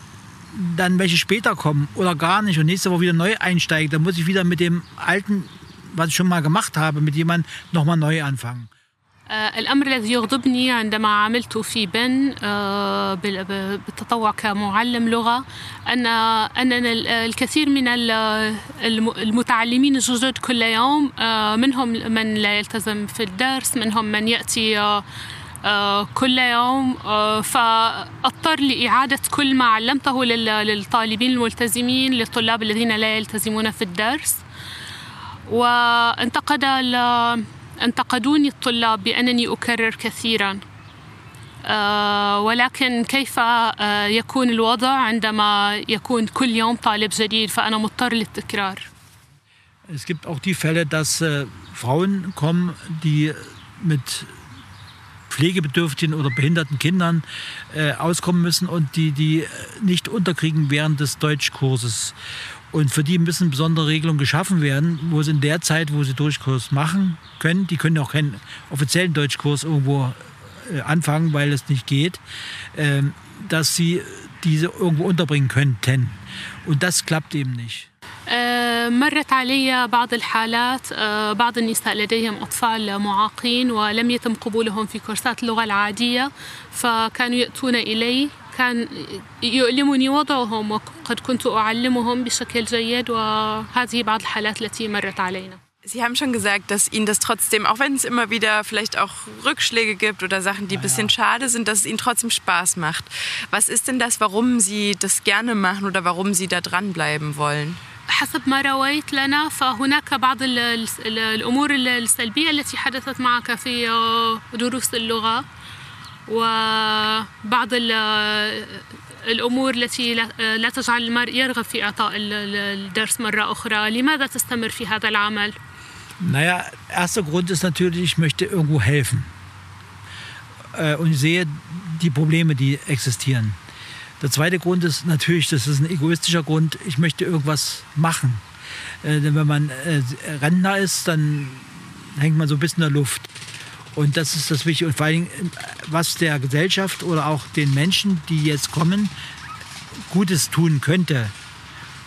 dann welche später kommen oder gar nicht und nächste Woche wieder neu einsteigen, dann muss ich wieder mit dem alten, was ich schon mal gemacht habe, mit jemandem nochmal neu anfangen. الأمر الذي يغضبني عندما عملت في بن بالتطوع كمعلم لغة أن أننا الكثير من المتعلمين الجدد كل يوم منهم من لا يلتزم في الدرس منهم من يأتي كل يوم فأضطر لإعادة كل ما علمته للطالبين الملتزمين للطلاب الذين لا يلتزمون في الدرس. وانتقد انتقدوني الطلاب بأنني أكرر كثيرا. ولكن كيف يكون الوضع عندما يكون كل يوم طالب جديد؟ فأنا مضطر للتكرار. Es gibt auch die Fälle, dass äh, Frauen kommen, die mit pflegebedürftigen oder behinderten Kindern äh, auskommen müssen und die die nicht unterkriegen während des Deutschkurses. Und für die müssen besondere Regelungen geschaffen werden, wo sie in der Zeit, wo sie Durchkurs machen können, die können auch keinen offiziellen Deutschkurs irgendwo äh, anfangen, weil es nicht geht, äh, dass sie diese irgendwo unterbringen könnten. Und das klappt eben nicht. مرت علي بعض الحالات بعض النساء لديهم أطفال معاقين ولم يتم قبولهم في كورسات اللغة العادية فكانوا يأتون إلي كان يؤلمني وضعهم وقد كنت أعلمهم بشكل جيد وهذه بعض الحالات التي مرت علينا Sie haben schon gesagt, dass Ihnen das trotzdem, auch wenn es immer wieder vielleicht auch Rückschläge gibt oder Sachen, die ein bisschen schade sind, dass es Ihnen trotzdem Spaß macht. Was ist denn das, warum Sie das gerne machen oder warum Sie da dranbleiben wollen? حسب ما رويت لنا فهناك بعض الأمور السلبية التي حدثت معك في دروس اللغة وبعض الأمور التي لا تجعل المرء يرغب في إعطاء الدرس مرة أخرى لماذا تستمر في هذا العمل Naja, erster Grund ist natürlich, ich möchte irgendwo helfen. Und sehe die Probleme, die existieren. Der zweite Grund ist natürlich, das ist ein egoistischer Grund, ich möchte irgendwas machen. Äh, denn wenn man äh, Rentner ist, dann hängt man so ein bisschen in der Luft. Und das ist das Wichtige. Und vor allem, was der Gesellschaft oder auch den Menschen, die jetzt kommen, Gutes tun könnte.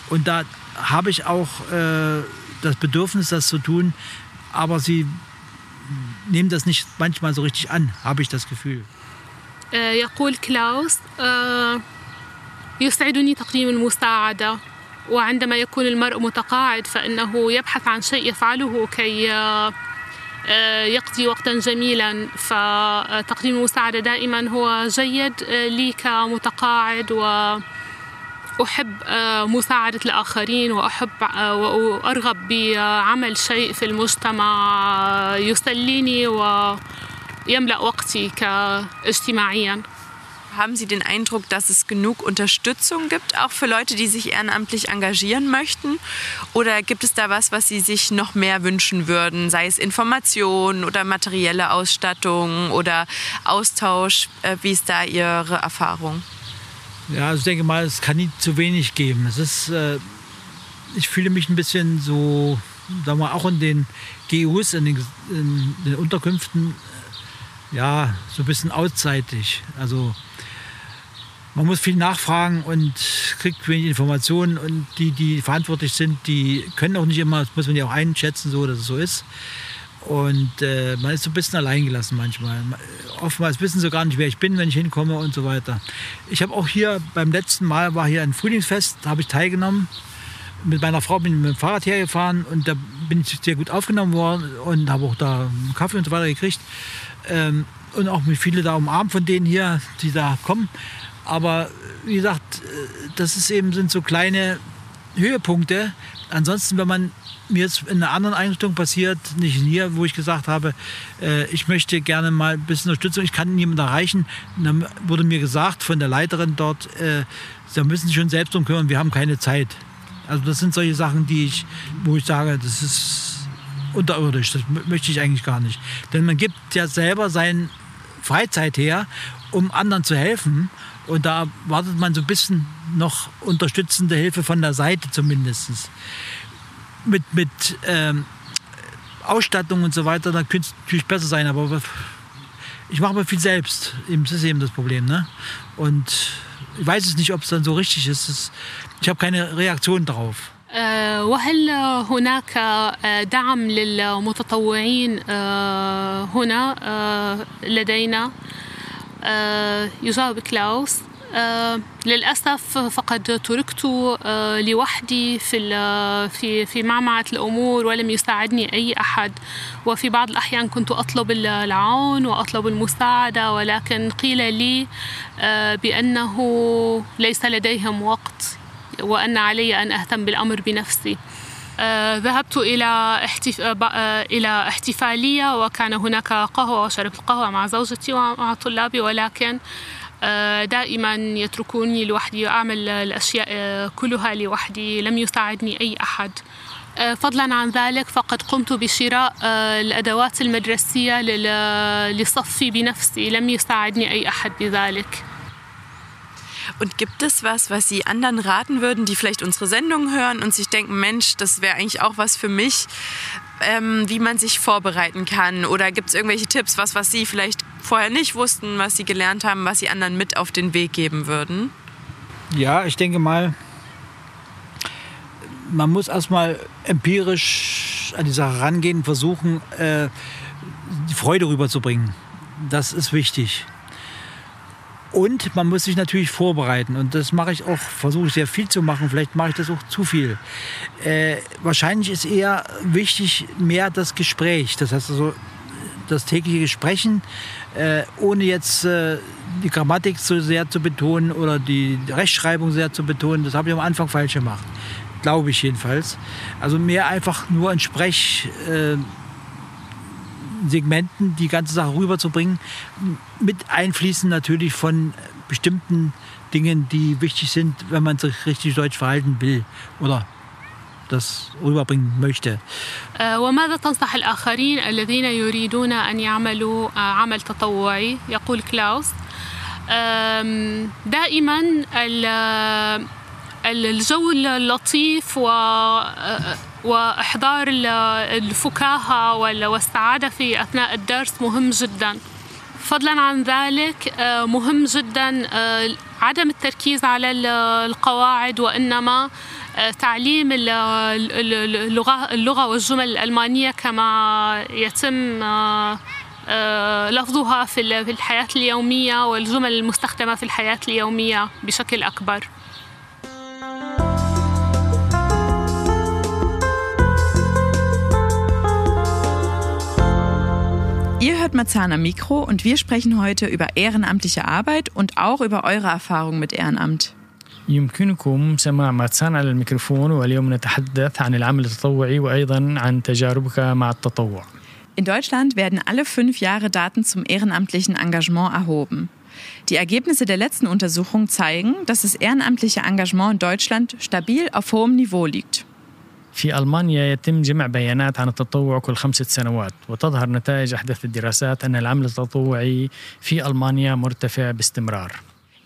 Und da habe ich auch äh, das Bedürfnis, das zu tun, aber sie nehmen das nicht manchmal so richtig an, habe ich das Gefühl. يقول كلاوس يسعدني تقديم المساعدة. وعندما يكون المرء متقاعد فإنه يبحث عن شيء يفعله كي يقضي وقتا جميلا. فتقديم المساعدة دائما هو جيد لي كمتقاعد وأحب مساعدة الآخرين وأحب وأرغب بعمل شيء في المجتمع يسليني ويملأ وقتي كاجتماعيا. Haben Sie den Eindruck, dass es genug Unterstützung gibt, auch für Leute, die sich ehrenamtlich engagieren möchten? Oder gibt es da was, was Sie sich noch mehr wünschen würden, sei es Informationen oder materielle Ausstattung oder Austausch? Wie ist da Ihre Erfahrung? Ja, also ich denke mal, es kann nie zu wenig geben. Es ist, äh, ich fühle mich ein bisschen so, sagen wir auch in den GUs, in den, in den Unterkünften, ja, so ein bisschen ausseitig. Also man muss viel nachfragen und kriegt wenig Informationen und die, die verantwortlich sind, die können auch nicht immer, das muss man ja auch einschätzen, so dass es so ist. Und äh, man ist so ein bisschen alleingelassen manchmal. Oftmals wissen sie gar nicht, wer ich bin, wenn ich hinkomme und so weiter. Ich habe auch hier beim letzten Mal war hier ein Frühlingsfest, da habe ich teilgenommen. Mit meiner Frau bin ich mit dem Fahrrad hergefahren und da bin ich sehr gut aufgenommen worden und habe auch da einen Kaffee und so weiter gekriegt. Ähm, und auch mit viele da umarmt von denen hier, die da kommen. Aber wie gesagt, äh, das ist eben, sind so kleine Höhepunkte. Ansonsten, wenn man mir jetzt in einer anderen Einrichtung passiert, nicht hier, wo ich gesagt habe, äh, ich möchte gerne mal ein bisschen Unterstützung, ich kann niemanden erreichen. Dann wurde mir gesagt von der Leiterin dort, äh, da müssen Sie schon selbst drum kümmern, wir haben keine Zeit. Also das sind solche Sachen, die ich, wo ich sage, das ist unterirdisch, das möchte ich eigentlich gar nicht. Denn man gibt ja selber seine Freizeit her, um anderen zu helfen. Und da wartet man so ein bisschen noch unterstützende Hilfe von der Seite zumindest. Mit, mit ähm, Ausstattung und so weiter, dann könnte es natürlich besser sein, aber ich mache mir viel selbst. Das ist eben das Problem. Ne? Und ich weiß es nicht, ob es dann so richtig ist. Ich habe keine Reaktion darauf. وهل هناك دعم للمتطوعين هنا لدينا؟ يجاوب كلاوس. للأسف فقد تركت لوحدي في في في معمعة الأمور ولم يساعدني أي أحد. وفي بعض الأحيان كنت أطلب العون وأطلب المساعدة ولكن قيل لي بأنه ليس لديهم وقت. وأن علي أن أهتم بالأمر بنفسي. ذهبت إلى احتف... إلى احتفالية وكان هناك قهوة وشربت القهوة مع زوجتي ومع طلابي ولكن دائما يتركوني لوحدي أعمل الأشياء كلها لوحدي لم يساعدني أي أحد. فضلا عن ذلك فقد قمت بشراء الأدوات المدرسية لصفي بنفسي لم يساعدني أي أحد بذلك. Und gibt es was, was Sie anderen raten würden, die vielleicht unsere Sendung hören und sich denken, Mensch, das wäre eigentlich auch was für mich, ähm, wie man sich vorbereiten kann? Oder gibt es irgendwelche Tipps, was, was Sie vielleicht vorher nicht wussten, was Sie gelernt haben, was Sie anderen mit auf den Weg geben würden? Ja, ich denke mal, man muss erstmal empirisch an die Sache rangehen versuchen, äh, die Freude rüberzubringen. Das ist wichtig. Und man muss sich natürlich vorbereiten. Und das mache ich auch, versuche ich sehr viel zu machen. Vielleicht mache ich das auch zu viel. Äh, wahrscheinlich ist eher wichtig mehr das Gespräch. Das heißt also das tägliche Sprechen, äh, ohne jetzt äh, die Grammatik so sehr zu betonen oder die Rechtschreibung sehr zu betonen. Das habe ich am Anfang falsch gemacht. Glaube ich jedenfalls. Also mehr einfach nur ein Sprech. Äh, Segmenten die ganze Sache rüberzubringen, mit Einfließen natürlich von bestimmten Dingen, die wichtig sind, wenn man sich richtig deutsch verhalten will oder das rüberbringen möchte. وماذا تنصح الآخرين الذين يريدون أن يعملوا عمل تطوعي؟ يقول كلاوس دائما الجو اللطيف و وإحضار الفكاهة والسعادة في أثناء الدرس مهم جدا. فضلا عن ذلك مهم جدا عدم التركيز على القواعد وإنما تعليم اللغة اللغة والجمل الألمانية كما يتم لفظها في الحياة اليومية والجمل المستخدمة في الحياة اليومية بشكل أكبر. Ihr hört Marzahn am Mikro und wir sprechen heute über ehrenamtliche Arbeit und auch über eure Erfahrung mit Ehrenamt. يمكنكم سماع ماتسان على الميكروفون واليوم نتحدث عن العمل التطوعي وأيضا عن تجاربك مع التطوع. In Deutschland werden alle fünf Jahre Daten zum ehrenamtlichen Engagement erhoben. Die Ergebnisse der letzten Untersuchung zeigen, dass das ehrenamtliche Engagement in Deutschland stabil auf hohem Niveau liegt. في ألمانيا يتم جمع بيانات عن التطوع كل خمسة سنوات وتظهر نتائج أحدث الدراسات أن العمل التطوعي في ألمانيا مرتفع باستمرار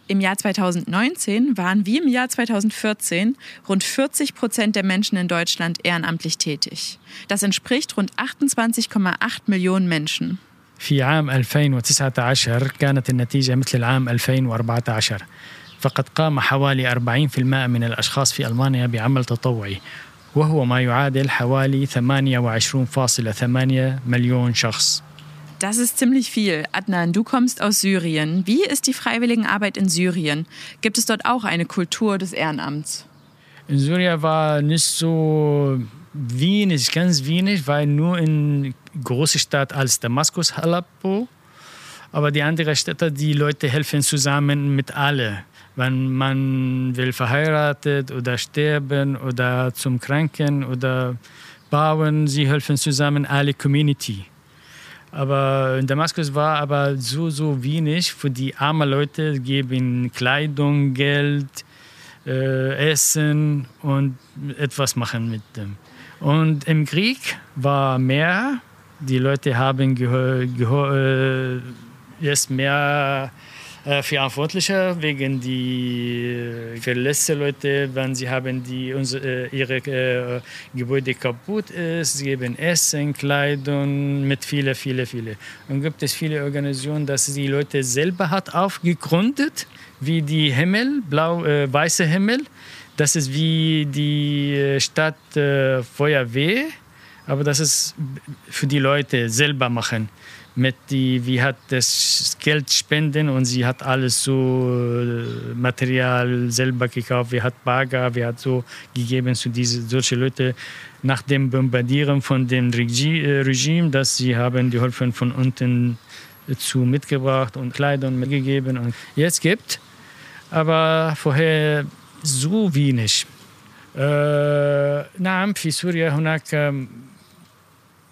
Im Jahr 2019 waren wie im Jahr 2014 rund 40 Prozent der Menschen in Deutschland ehrenamtlich tätig. Das entspricht rund 28,8 Millionen Menschen. في عام 2019 كانت النتيجة مثل العام 2014 فقد قام حوالي 40% من الأشخاص في ألمانيا بعمل تطوعي وهو ما يعادل حوالي 28.8 مليون شخص Das ist ziemlich viel. Adnan, du kommst aus Syrien. Wie ist die Freiwilligenarbeit in Syrien? Gibt es dort auch eine Kultur des Ehrenamts? In Syrien war nicht so wenig, ganz wenig, weil nur in große Stadt als Damaskus, Aleppo, aber die anderen Städte, die Leute helfen zusammen mit alle. Wenn man will verheiratet oder sterben oder zum Kranken oder bauen, sie helfen zusammen alle Community. Aber in Damaskus war aber so, so wenig für die armen Leute, geben Kleidung, Geld, äh, Essen und etwas machen mit dem. Und im Krieg war mehr, die Leute haben gehör, gehör, äh, jetzt mehr Verantwortliche wegen die äh, verletzten Leute, wenn sie haben die unsere, äh, ihre äh, Gebäude kaputt ist, sie geben Essen, Kleidung mit viele, viele, viele. Und gibt es viele Organisationen, dass die Leute selber hat aufgegründet, wie die Himmel, blau, äh, weiße Himmel. Das ist wie die Stadt äh, Feuerwehr, aber das ist für die Leute selber machen mit die, wie hat das Geld spenden und sie hat alles so äh, Material selber gekauft, wie hat Bagger, wie hat so gegeben zu diese solche Leute nach dem Bombardieren von dem äh, Regime, dass sie haben die Hilfe von unten zu mitgebracht und Kleidung mitgegeben und jetzt gibt, aber vorher so wenig. Äh, نعم في سوريا هناك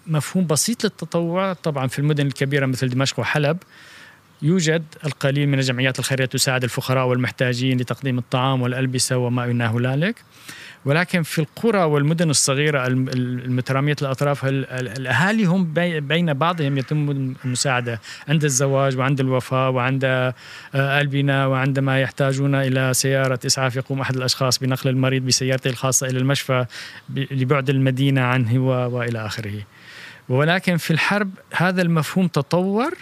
مفهوم بسيط للتطوع. طبعا في المدن الكبيرة مثل دمشق وحلب يوجد القليل من الجمعيات الخيرية تساعد الفقراء والمحتاجين لتقديم الطعام والألبسة وما إلى ذلك. ولكن في القرى والمدن الصغيرة المترامية الأطراف الاهالي هم بين بعضهم يتم المساعدة؟ عند الزواج وعند الوفاة وعند البناء وعندما يحتاجون إلى سيارة إسعاف يقوم أحد الأشخاص بنقل المريض بسيارته الخاصة إلى المشفى لبعد المدينة عنه وإلى آخره. ولكن في الحرب هذا المفهوم تطور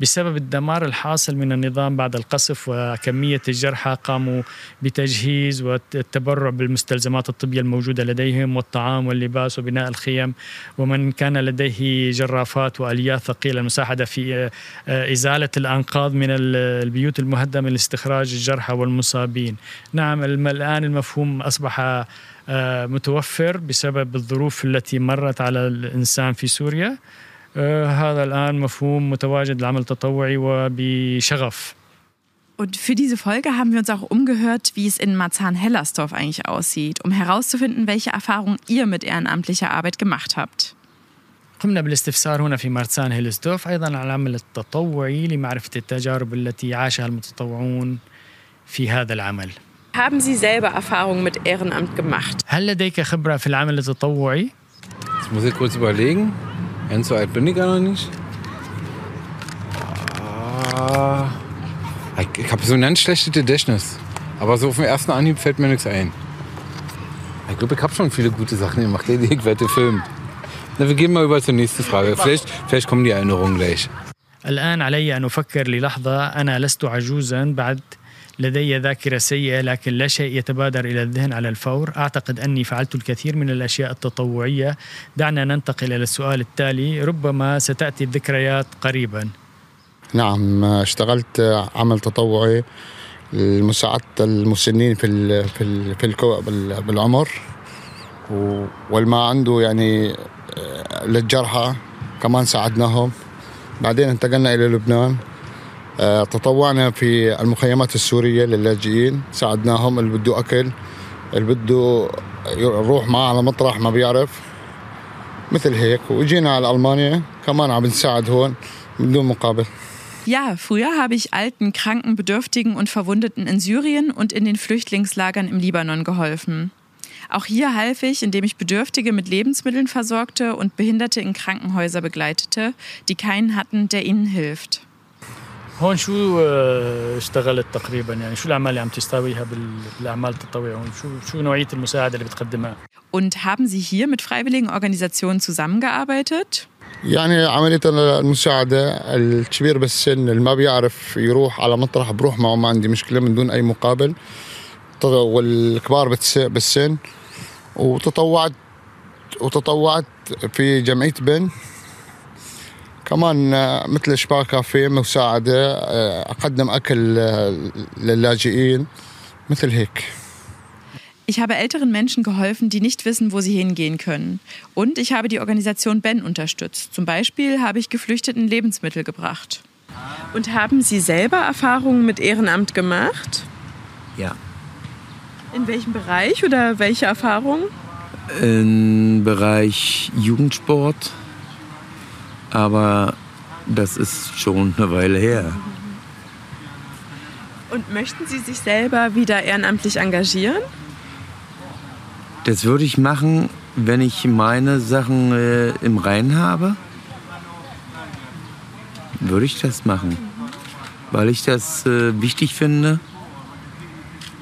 بسبب الدمار الحاصل من النظام بعد القصف وكمية الجرحى قاموا بتجهيز والتبرع بالمستلزمات الطبية الموجودة لديهم والطعام واللباس وبناء الخيم. ومن كان لديه جرافات وآليات ثقيلة المساعدة في إزالة الأنقاض من البيوت المهدمة لاستخراج الجرحى والمصابين. نعم الآن المفهوم أصبح متوفر بسبب الظروف التي مرت على الإنسان في سوريا هذا الآن مفهوم متواجد العمل التطوعي وبشغف Und für diese Folge haben wir uns auch umgehört, wie es in Marzahn-Hellersdorf eigentlich aussieht, um herauszufinden, welche Erfahrungen ihr mit ehrenamtlicher Arbeit gemacht habt. قمنا بالاستفسار هنا في مارسان هيلسدورف أيضا عن العمل التطوعي لمعرفة التجارب التي عاشها المتطوعون في هذا العمل. Haben Sie selber Erfahrungen mit Ehrenamt gemacht? هل لديك خبرة في العمل التطوعي؟ Jetzt muss ich kurz überlegen. Ganz so alt bin ich gar noch nicht. Ah, ich ich habe so ein ganz schlechtes Gedächtnis. Aber so auf den ersten Anhieb fällt mir nichts ein. Ich glaube, ich habe schon viele gute Sachen gemacht. Ich werde filmen. Na, wir gehen mal über zur nächsten Frage. Vielleicht, vielleicht kommen die Erinnerungen gleich. الآن علي أن أفكر للحظة أنا لست عجوزا بعد لدي ذاكرة سيئة لكن لا شيء يتبادر إلى الذهن على الفور. أعتقد أني فعلت الكثير من الأشياء التطوعية. دعنا ننتقل إلى السؤال التالي. ربما ستأتي الذكريات قريبا. نعم اشتغلت عمل تطوعي لمساعدة المسنين في ال في ال في الكو بالعمر. والما عنده يعني للجرحى كمان ساعدناهم. بعدين انتقلنا إلى لبنان. تطوعنا في المخيمات السورية للاجئين ساعدناهم اللي بده أكل اللي بده يروح معه على مطرح ما بيعرف مثل هيك وجينا على ألمانيا كمان عم بنساعد هون بدون مقابل Ja, früher habe ich alten, kranken, Bedürftigen und Verwundeten in Syrien und in den Flüchtlingslagern im Libanon geholfen. Auch hier half ich, indem ich Bedürftige mit Lebensmitteln versorgte und Behinderte in Krankenhäuser begleitete, die keinen hatten, der ihnen hilft. هون شو اشتغلت تقريبا؟ يعني شو الأعمال اللي عم تستويها بالأعمال التطوعية؟ هون شو شو نوعية المساعدة اللي بتقدمها؟ Und haben Sie hier mit freiwilligen Organisationen zusammengearbeitet? يعني عملية المساعدة الكبير بالسن اللي ما بيعرف يروح على مطرح بروح معه ما عندي مشكلة من دون أي مقابل. والكبار بالسن. وتطوعت وتطوعت في جمعية بن. كمان آه، مثل شباب كافيه مساعدة آه، أقدم أكل آه، للاجئين مثل هيك Ich habe älteren Menschen geholfen, die nicht wissen, wo sie hingehen können. Und ich habe die Organisation Ben unterstützt. Zum Beispiel habe ich Geflüchteten Lebensmittel gebracht. Und haben Sie selber Erfahrungen mit Ehrenamt gemacht? Ja. In welchem Bereich oder welche Erfahrungen? Im Bereich Jugendsport, aber das ist schon eine Weile her. Und möchten Sie sich selber wieder ehrenamtlich engagieren? Das würde ich machen, wenn ich meine Sachen äh, im Rein habe. Würde ich das machen. Weil ich das äh, wichtig finde.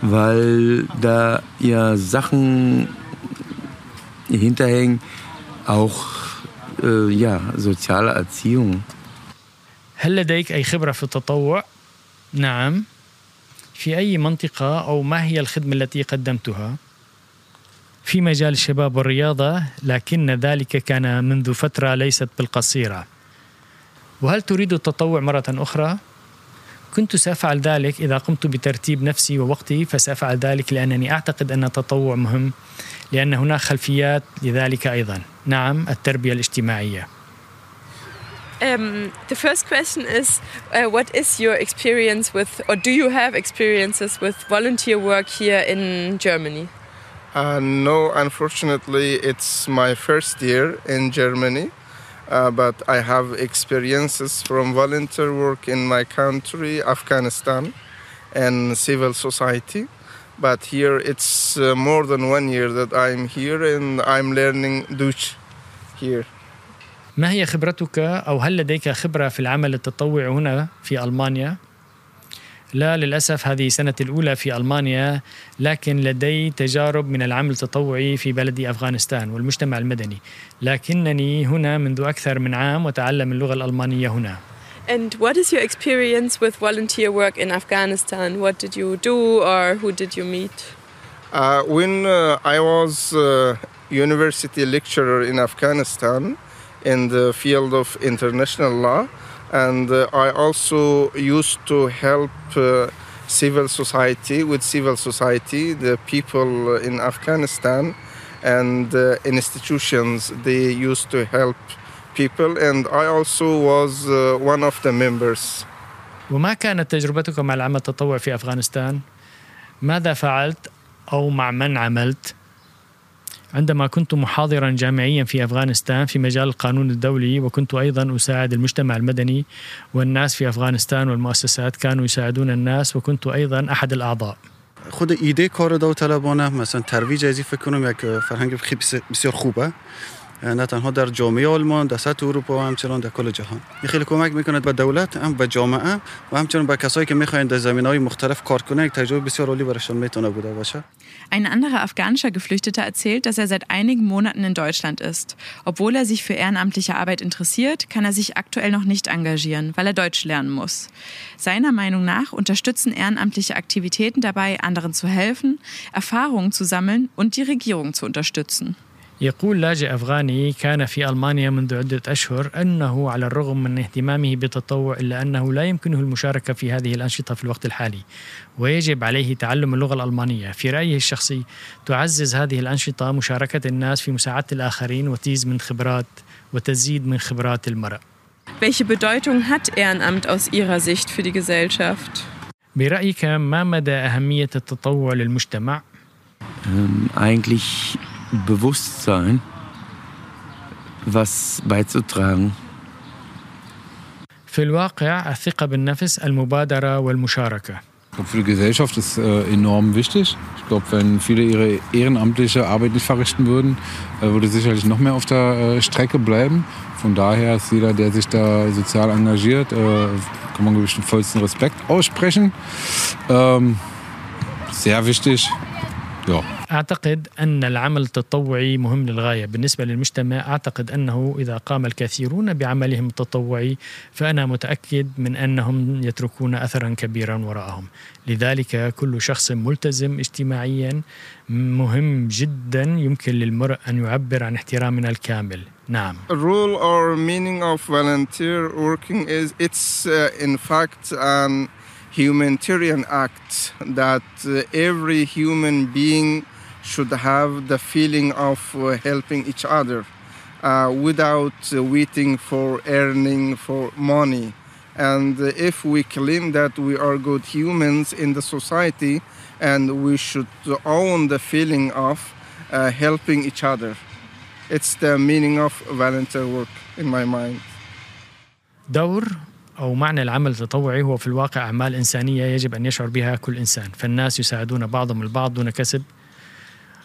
Weil da ja Sachen hinterhängen, auch ja, soziale Erziehung. هل لديك أي خبرة في التطوع؟ نعم. في أي منطقة أو ما هي الخدمة التي قدمتها؟ في مجال الشباب والرياضة لكن ذلك كان منذ فترة ليست بالقصيرة. وهل تريد التطوع مرة أخرى؟ كنت سأفعل ذلك إذا قمت بترتيب نفسي ووقتي فسأفعل ذلك لأنني أعتقد أن التطوع مهم لأن هناك خلفيات لذلك أيضا. نعم التربية الاجتماعية. Um, the first question is uh, what is your experience with, or do you have experiences with volunteer work here in Germany? Uh, no, unfortunately, it's my first year in Germany. Uh, but I have experiences from volunteer work in my country, Afghanistan, and civil society. But here it's uh, more than one year that I'm here and I'm learning Dutch here. ما هي خبرتك أو هل لديك خبرة في العمل التطوعي هنا في ألمانيا؟ لا للأسف هذه سنتي الأولى في ألمانيا لكن لدي تجارب من العمل التطوعي في بلدي أفغانستان والمجتمع المدني لكنني هنا منذ أكثر من عام وتعلم اللغة الألمانية هنا And what is your experience with volunteer work in Afghanistan? What did you do or who did you meet? Uh, when uh, I was uh, university lecturer in Afghanistan in the field of international law, and uh, I also used to help uh, civil society with civil society, the people in Afghanistan, and uh, institutions. They used to help people, and I also was uh, one of the members. وما كانت تجربتك مع العمل التطوعي في أفغانستان؟ ماذا فعلت أو مع من عملت؟ عندما كنت محاضرا جامعيا في أفغانستان في مجال القانون الدولي وكنت أيضا أساعد المجتمع المدني والناس في أفغانستان والمؤسسات كانوا يساعدون الناس وكنت أيضا أحد الأعضاء. خود ایده کار داوطلبانه مثلا ترویج ازی فکر کنم یک فرهنگ بسیار خوبه نه تنها در جامعه آلمان در سطح اروپا و همچنان در کل جهان این خیلی کمک میکنه به دولت هم به جامعه و همچنان به کسایی که میخواین در زمین های مختلف کار کنه یک تجربه بسیار عالی برایشان میتونه بوده باشه Ein anderer afghanischer Geflüchteter erzählt, dass er seit einigen Monaten in Deutschland ist. Obwohl er sich für ehrenamtliche Arbeit interessiert, kann er sich aktuell noch nicht engagieren, weil er Deutsch lernen muss. Seiner Meinung nach unterstützen ehrenamtliche Aktivitäten dabei, anderen zu helfen, Erfahrungen zu sammeln und die Regierung zu unterstützen. يقول لاجئ أفغاني كان في ألمانيا منذ عدة أشهر أنه على الرغم من اهتمامه بالتطوع إلا أنه لا يمكنه المشاركة في هذه الأنشطة في الوقت الحالي ويجب عليه تعلم اللغة الألمانية في رأيه الشخصي تعزز هذه الأنشطة مشاركة الناس في مساعدة الآخرين وتزيد من خبرات وتزيد من خبرات المرء Welche Bedeutung hat Ehrenamt aus Ihrer Sicht für die Gesellschaft? برأيك ما مدى أهمية التطوع للمجتمع؟ Ähm, eigentlich Bewusstsein, was beizutragen. في الواقع الثقة بالنفس المبادرة والمشاركة Ich glaube, für die Gesellschaft ist äh, enorm wichtig. Ich glaube, wenn viele ihre ehrenamtliche Arbeit nicht verrichten würden, äh, würde sicherlich noch mehr auf der äh, Strecke bleiben. Von daher ist jeder, der sich da sozial engagiert, äh, kann man glaube ich, den vollsten Respekt aussprechen. Ähm, sehr wichtig. أعتقد أن العمل التطوعي مهم للغاية. بالنسبة للمجتمع أعتقد أنه إذا قام الكثيرون بعملهم التطوعي فأنا متأكد من أنهم يتركون أثرا كبيرا وراءهم. لذلك كل شخص ملتزم اجتماعيا مهم جدا يمكن للمرء أن يعبر عن احترامنا الكامل. نعم. Rule or meaning of volunteer working is it's uh, in fact an humanitarian act that uh, every human being should have the feeling of uh, helping each other uh, without uh, waiting for earning for money and uh, if we claim that we are good humans in the society and we should own the feeling of uh, helping each other it's the meaning of volunteer work in my mind دور أو معنى العمل التطوعي هو في الواقع أعمال إنسانية يجب أن يشعر بها كل إنسان فالناس يساعدون بعضهم البعض دون كسب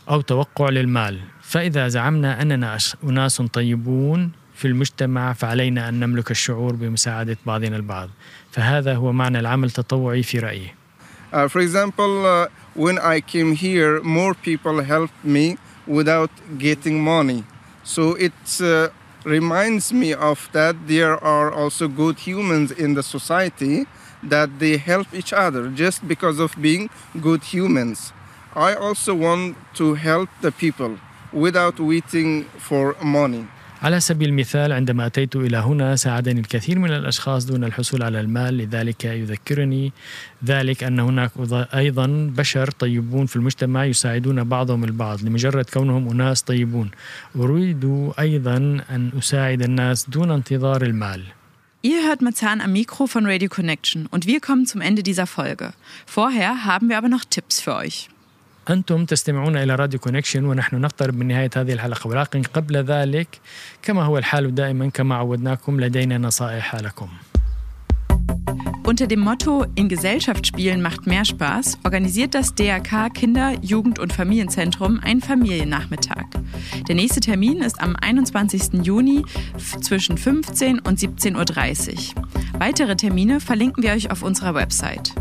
أو توقع للمال. فإذا زعمنا أننا أناس طيبون في المجتمع فعلينا أن نملك الشعور بمساعدة بعضنا البعض. فهذا هو معنى العمل التطوعي في رأيي. Uh, for example, uh, when I came here, more people helped me without getting money. So it uh, reminds me of that there are also good humans in the society that they help each other just because of being good humans. I also want to help the people without waiting for money. على سبيل المثال عندما أتيت إلى هنا ساعدني الكثير من الأشخاص دون الحصول على المال لذلك يذكرني ذلك أن هناك أيضا بشر طيبون في المجتمع يساعدون بعضهم البعض لمجرد كونهم أناس طيبون أريد أيضا أن أساعد الناس دون انتظار المال Ihr hört Marzahn am Mikro von Radio Connection und wir kommen zum Ende dieser Folge. Vorher haben wir aber noch Tipps für euch. أنتم تستمعون إلى راديو كونكشن ونحن نقترب من نهاية هذه الحلقة ولكن قبل ذلك كما هو الحال دائما كما عودناكم لدينا نصائح لكم. Unter dem Motto In Gesellschaft spielen macht mehr Spaß organisiert das DRK Kinder-, Jugend- und Familienzentrum einen Familiennachmittag. Der nächste Termin ist am 21. Juni f- zwischen 15 und 17.30 Uhr. Weitere Termine verlinken wir euch auf unserer Website.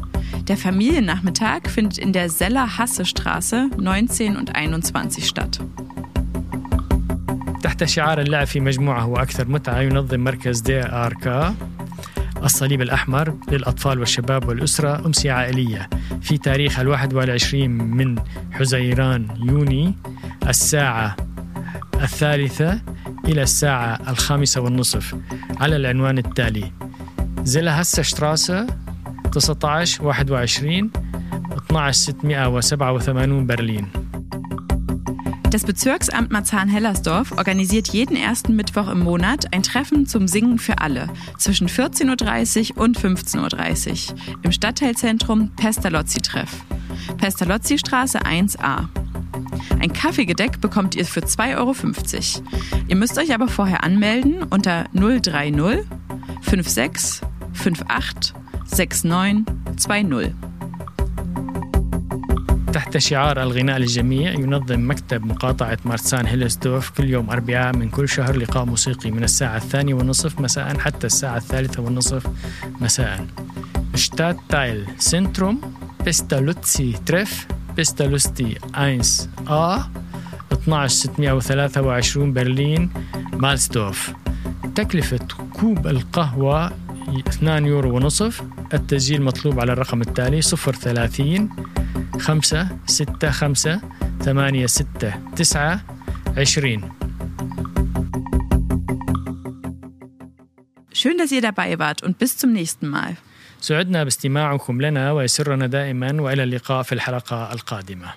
Der Familiennachmittag findet in der Seller-Hasse-Straße 19 und 21 statt. تحت شعار اللعب في مجموعة هو أكثر متعة ينظم مركز دي آر كا الصليب الأحمر للأطفال والشباب والأسرة أمسية عائلية. في تاريخ الواحد والعشرين من حزيران يوني الساعة الثالثة إلى الساعة الخامسة والنصف على العنوان التالي. زيلا هسا شتراسة 19 21 12687 برلين. Das Bezirksamt Marzahn-Hellersdorf organisiert jeden ersten Mittwoch im Monat ein Treffen zum Singen für alle zwischen 14.30 Uhr und 15.30 Uhr im Stadtteilzentrum Pestalozzi-Treff. Pestalozzi-Straße 1a. Ein Kaffeegedeck bekommt ihr für 2,50 Euro. Ihr müsst euch aber vorher anmelden unter 030 56 58 69 20. تحت شعار الغناء للجميع ينظم مكتب مقاطعة مارسان هيلسدورف كل يوم أربعاء من كل شهر لقاء موسيقي من الساعة الثانية والنصف مساء حتى الساعة الثالثة والنصف مساء. شتات تايل سنتروم بيستالوتسي تريف بيستالوستي 1 آ 12623 برلين مالستوف. تكلفة كوب القهوة 2 يورو ونصف التسجيل مطلوب على الرقم التالي 030 خمسة ستة خمسة ثمانية ستة تسعة عشرين Schön, dass ihr dabei wart und bis zum nächsten Mal. سعدنا باستماعكم لنا ويسرنا دائما وإلى اللقاء في الحلقة القادمة